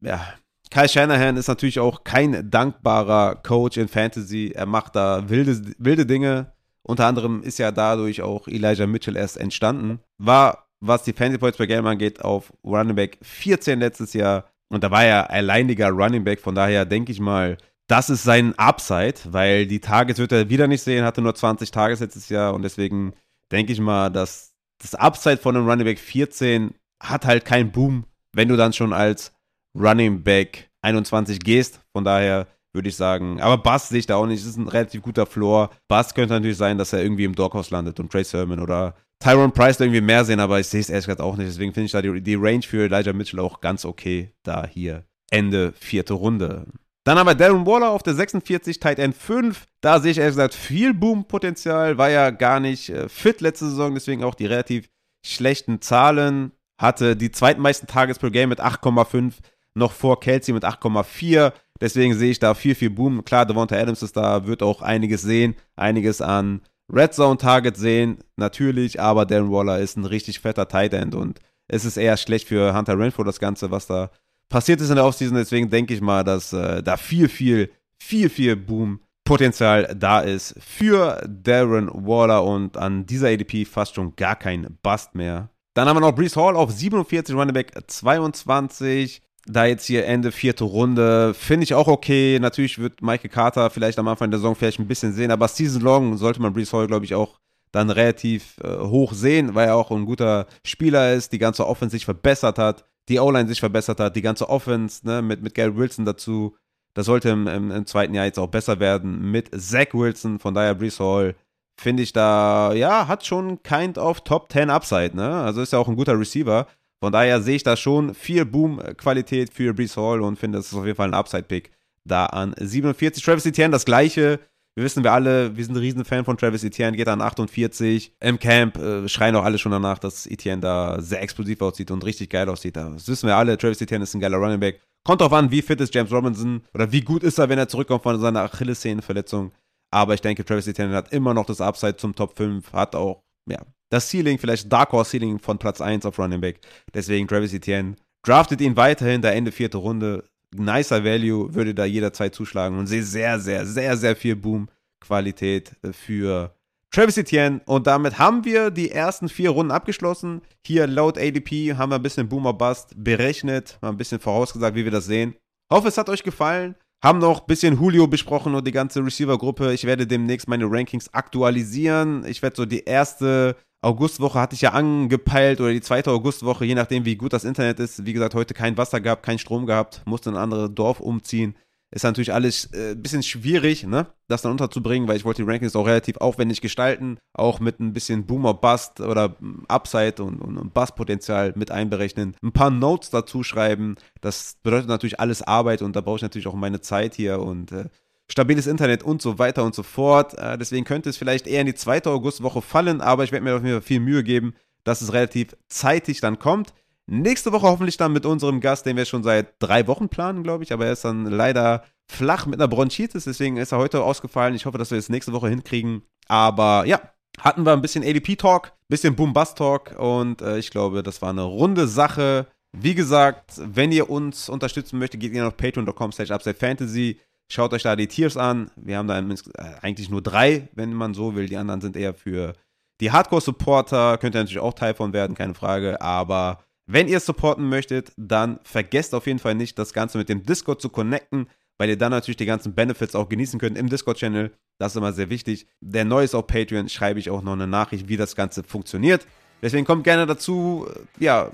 ja, Kyle Shanahan ist natürlich auch kein dankbarer Coach in Fantasy. Er macht da wilde, wilde Dinge. Unter anderem ist ja dadurch auch Elijah Mitchell erst entstanden. War, was die Fantasy Points per Game angeht, auf Running Back 14 letztes Jahr und da war er alleiniger Running Back, von daher denke ich mal, das ist sein Upside, weil die Tages wird er wieder nicht sehen, hatte nur 20 Tages letztes Jahr und deswegen denke ich mal, dass das Upside von einem Running Back 14 hat halt keinen Boom, wenn du dann schon als Running Back 21 gehst. Von daher würde ich sagen, aber Bass sehe ich da auch nicht. Das ist ein relativ guter Floor. Bass könnte natürlich sein, dass er irgendwie im Doghouse landet und Trey Sermon oder Tyron Price irgendwie mehr sehen, aber ich sehe es ehrlich gesagt auch nicht. Deswegen finde ich da die, die, Range für Elijah Mitchell auch ganz okay. Da hier Ende vierte Runde. Dann haben wir Darren Waller auf der 46, Tight End 5. Da sehe ich ehrlich gesagt viel Boom-Potenzial. War ja gar nicht äh, fit letzte Saison, deswegen auch die relativ schlechten Zahlen. Hatte die zweitmeisten Tages per Game mit 8,5, noch vor Kelsey mit 8,4. Deswegen sehe ich da viel, viel Boom. Klar, Devonta Adams ist da, wird auch einiges sehen, einiges an Red Zone Target sehen, natürlich, aber Darren Waller ist ein richtig fetter Tight End und es ist eher schlecht für Hunter Renfro, das Ganze, was da passiert ist in der Offseason. Deswegen denke ich mal, dass äh, da viel, viel, viel, viel Boom-Potenzial da ist für Darren Waller und an dieser ADP fast schon gar kein Bust mehr. Dann haben wir noch Brees Hall auf 47, Running Back 22 da jetzt hier Ende vierte Runde, finde ich auch okay. Natürlich wird Michael Carter vielleicht am Anfang der Saison vielleicht ein bisschen sehen, aber Season Long sollte man Brees Hall, glaube ich, auch dann relativ äh, hoch sehen, weil er auch ein guter Spieler ist, die ganze Offense sich verbessert hat, die O-Line sich verbessert hat, die ganze Offense ne, mit, mit Gary Wilson dazu. Das sollte im, im, im, zweiten Jahr jetzt auch besser werden mit Zach Wilson. Von daher Brees Hall finde ich da, ja, hat schon kind of Top 10 Upside. Ne? Also ist ja auch ein guter Receiver. Von daher sehe ich da schon viel Boom-Qualität für Brees Hall und finde, das ist auf jeden Fall ein Upside-Pick da an 47. Travis Etienne, das gleiche. Wir wissen wir alle, wir sind ein Riesenfan von Travis Etienne, geht an 48. Im Camp äh, schreien auch alle schon danach, dass Etienne da sehr explosiv aussieht und richtig geil aussieht. Das wissen wir alle, Travis Etienne ist ein geiler Running Back. Kommt drauf an, wie fit ist James Robinson oder wie gut ist er, wenn er zurückkommt von seiner Achillessehnenverletzung. Aber ich denke, Travis Etienne hat immer noch das Upside zum Top 5, hat auch, ja, das Ceiling, vielleicht Dark Horse Ceiling von Platz 1 auf Running Back. Deswegen Travis Etienne. Draftet ihn weiterhin, der Ende vierte Runde. Nicer Value, würde da jederzeit zuschlagen und sehe sehr, sehr, sehr, sehr viel Boom-Qualität für Travis Etienne. Und damit haben wir die ersten vier Runden abgeschlossen. Hier laut ADP haben wir ein bisschen Boomer Bust berechnet, mal ein bisschen vorausgesagt, wie wir das sehen. Hoffe, es hat euch gefallen. Haben noch ein bisschen Julio besprochen und die ganze Receiver-Gruppe. Ich werde demnächst meine Rankings aktualisieren. Ich werde so die erste Augustwoche hatte ich ja angepeilt oder die zweite Augustwoche, je nachdem, wie gut das Internet ist. Wie gesagt, heute kein Wasser gehabt, kein Strom gehabt, musste in ein anderes Dorf umziehen. ist natürlich alles äh, ein bisschen schwierig, ne, das dann unterzubringen, weil ich wollte die Rankings auch relativ aufwendig gestalten, auch mit ein bisschen Boomer Bust oder Upside und, und, und Bust-Potenzial mit einberechnen, ein paar Notes dazu schreiben. Das bedeutet natürlich alles Arbeit und da brauche ich natürlich auch meine Zeit hier und äh, stabiles Internet und so weiter und so fort. Äh, deswegen könnte es vielleicht eher in die zweite Augustwoche fallen, aber ich werde mir auf jeden Fall viel Mühe geben, dass es relativ zeitig dann kommt. Nächste Woche hoffentlich dann mit unserem Gast, den wir schon seit drei Wochen planen, glaube ich. Aber er ist dann leider flach mit einer Bronchitis, deswegen ist er heute ausgefallen. Ich hoffe, dass wir es nächste Woche hinkriegen. Aber ja, hatten wir ein bisschen ADP-Talk, bisschen Boom-Bust-Talk und äh, ich glaube, das war eine runde Sache. Wie gesagt, wenn ihr uns unterstützen möchtet, geht ihr auf patreon.com slash Fantasy. Schaut euch da die Tiers an. Wir haben da äh, eigentlich nur drei, wenn man so will. Die anderen sind eher für die Hardcore-Supporter. Könnt ihr natürlich auch Teil von werden, keine Frage. Aber wenn ihr supporten möchtet, dann vergesst auf jeden Fall nicht, das Ganze mit dem Discord zu connecten, weil ihr dann natürlich die ganzen Benefits auch genießen könnt im Discord-Channel. Das ist immer sehr wichtig. Der neu ist auf Patreon, schreibe ich auch noch eine Nachricht, wie das Ganze funktioniert. Deswegen kommt gerne dazu. Ja,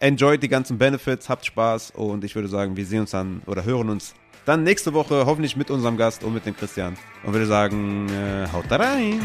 enjoyt die ganzen Benefits, habt Spaß und ich würde sagen, wir sehen uns dann oder hören uns dann nächste Woche hoffentlich mit unserem Gast und mit dem Christian. Und würde sagen, äh, haut da rein.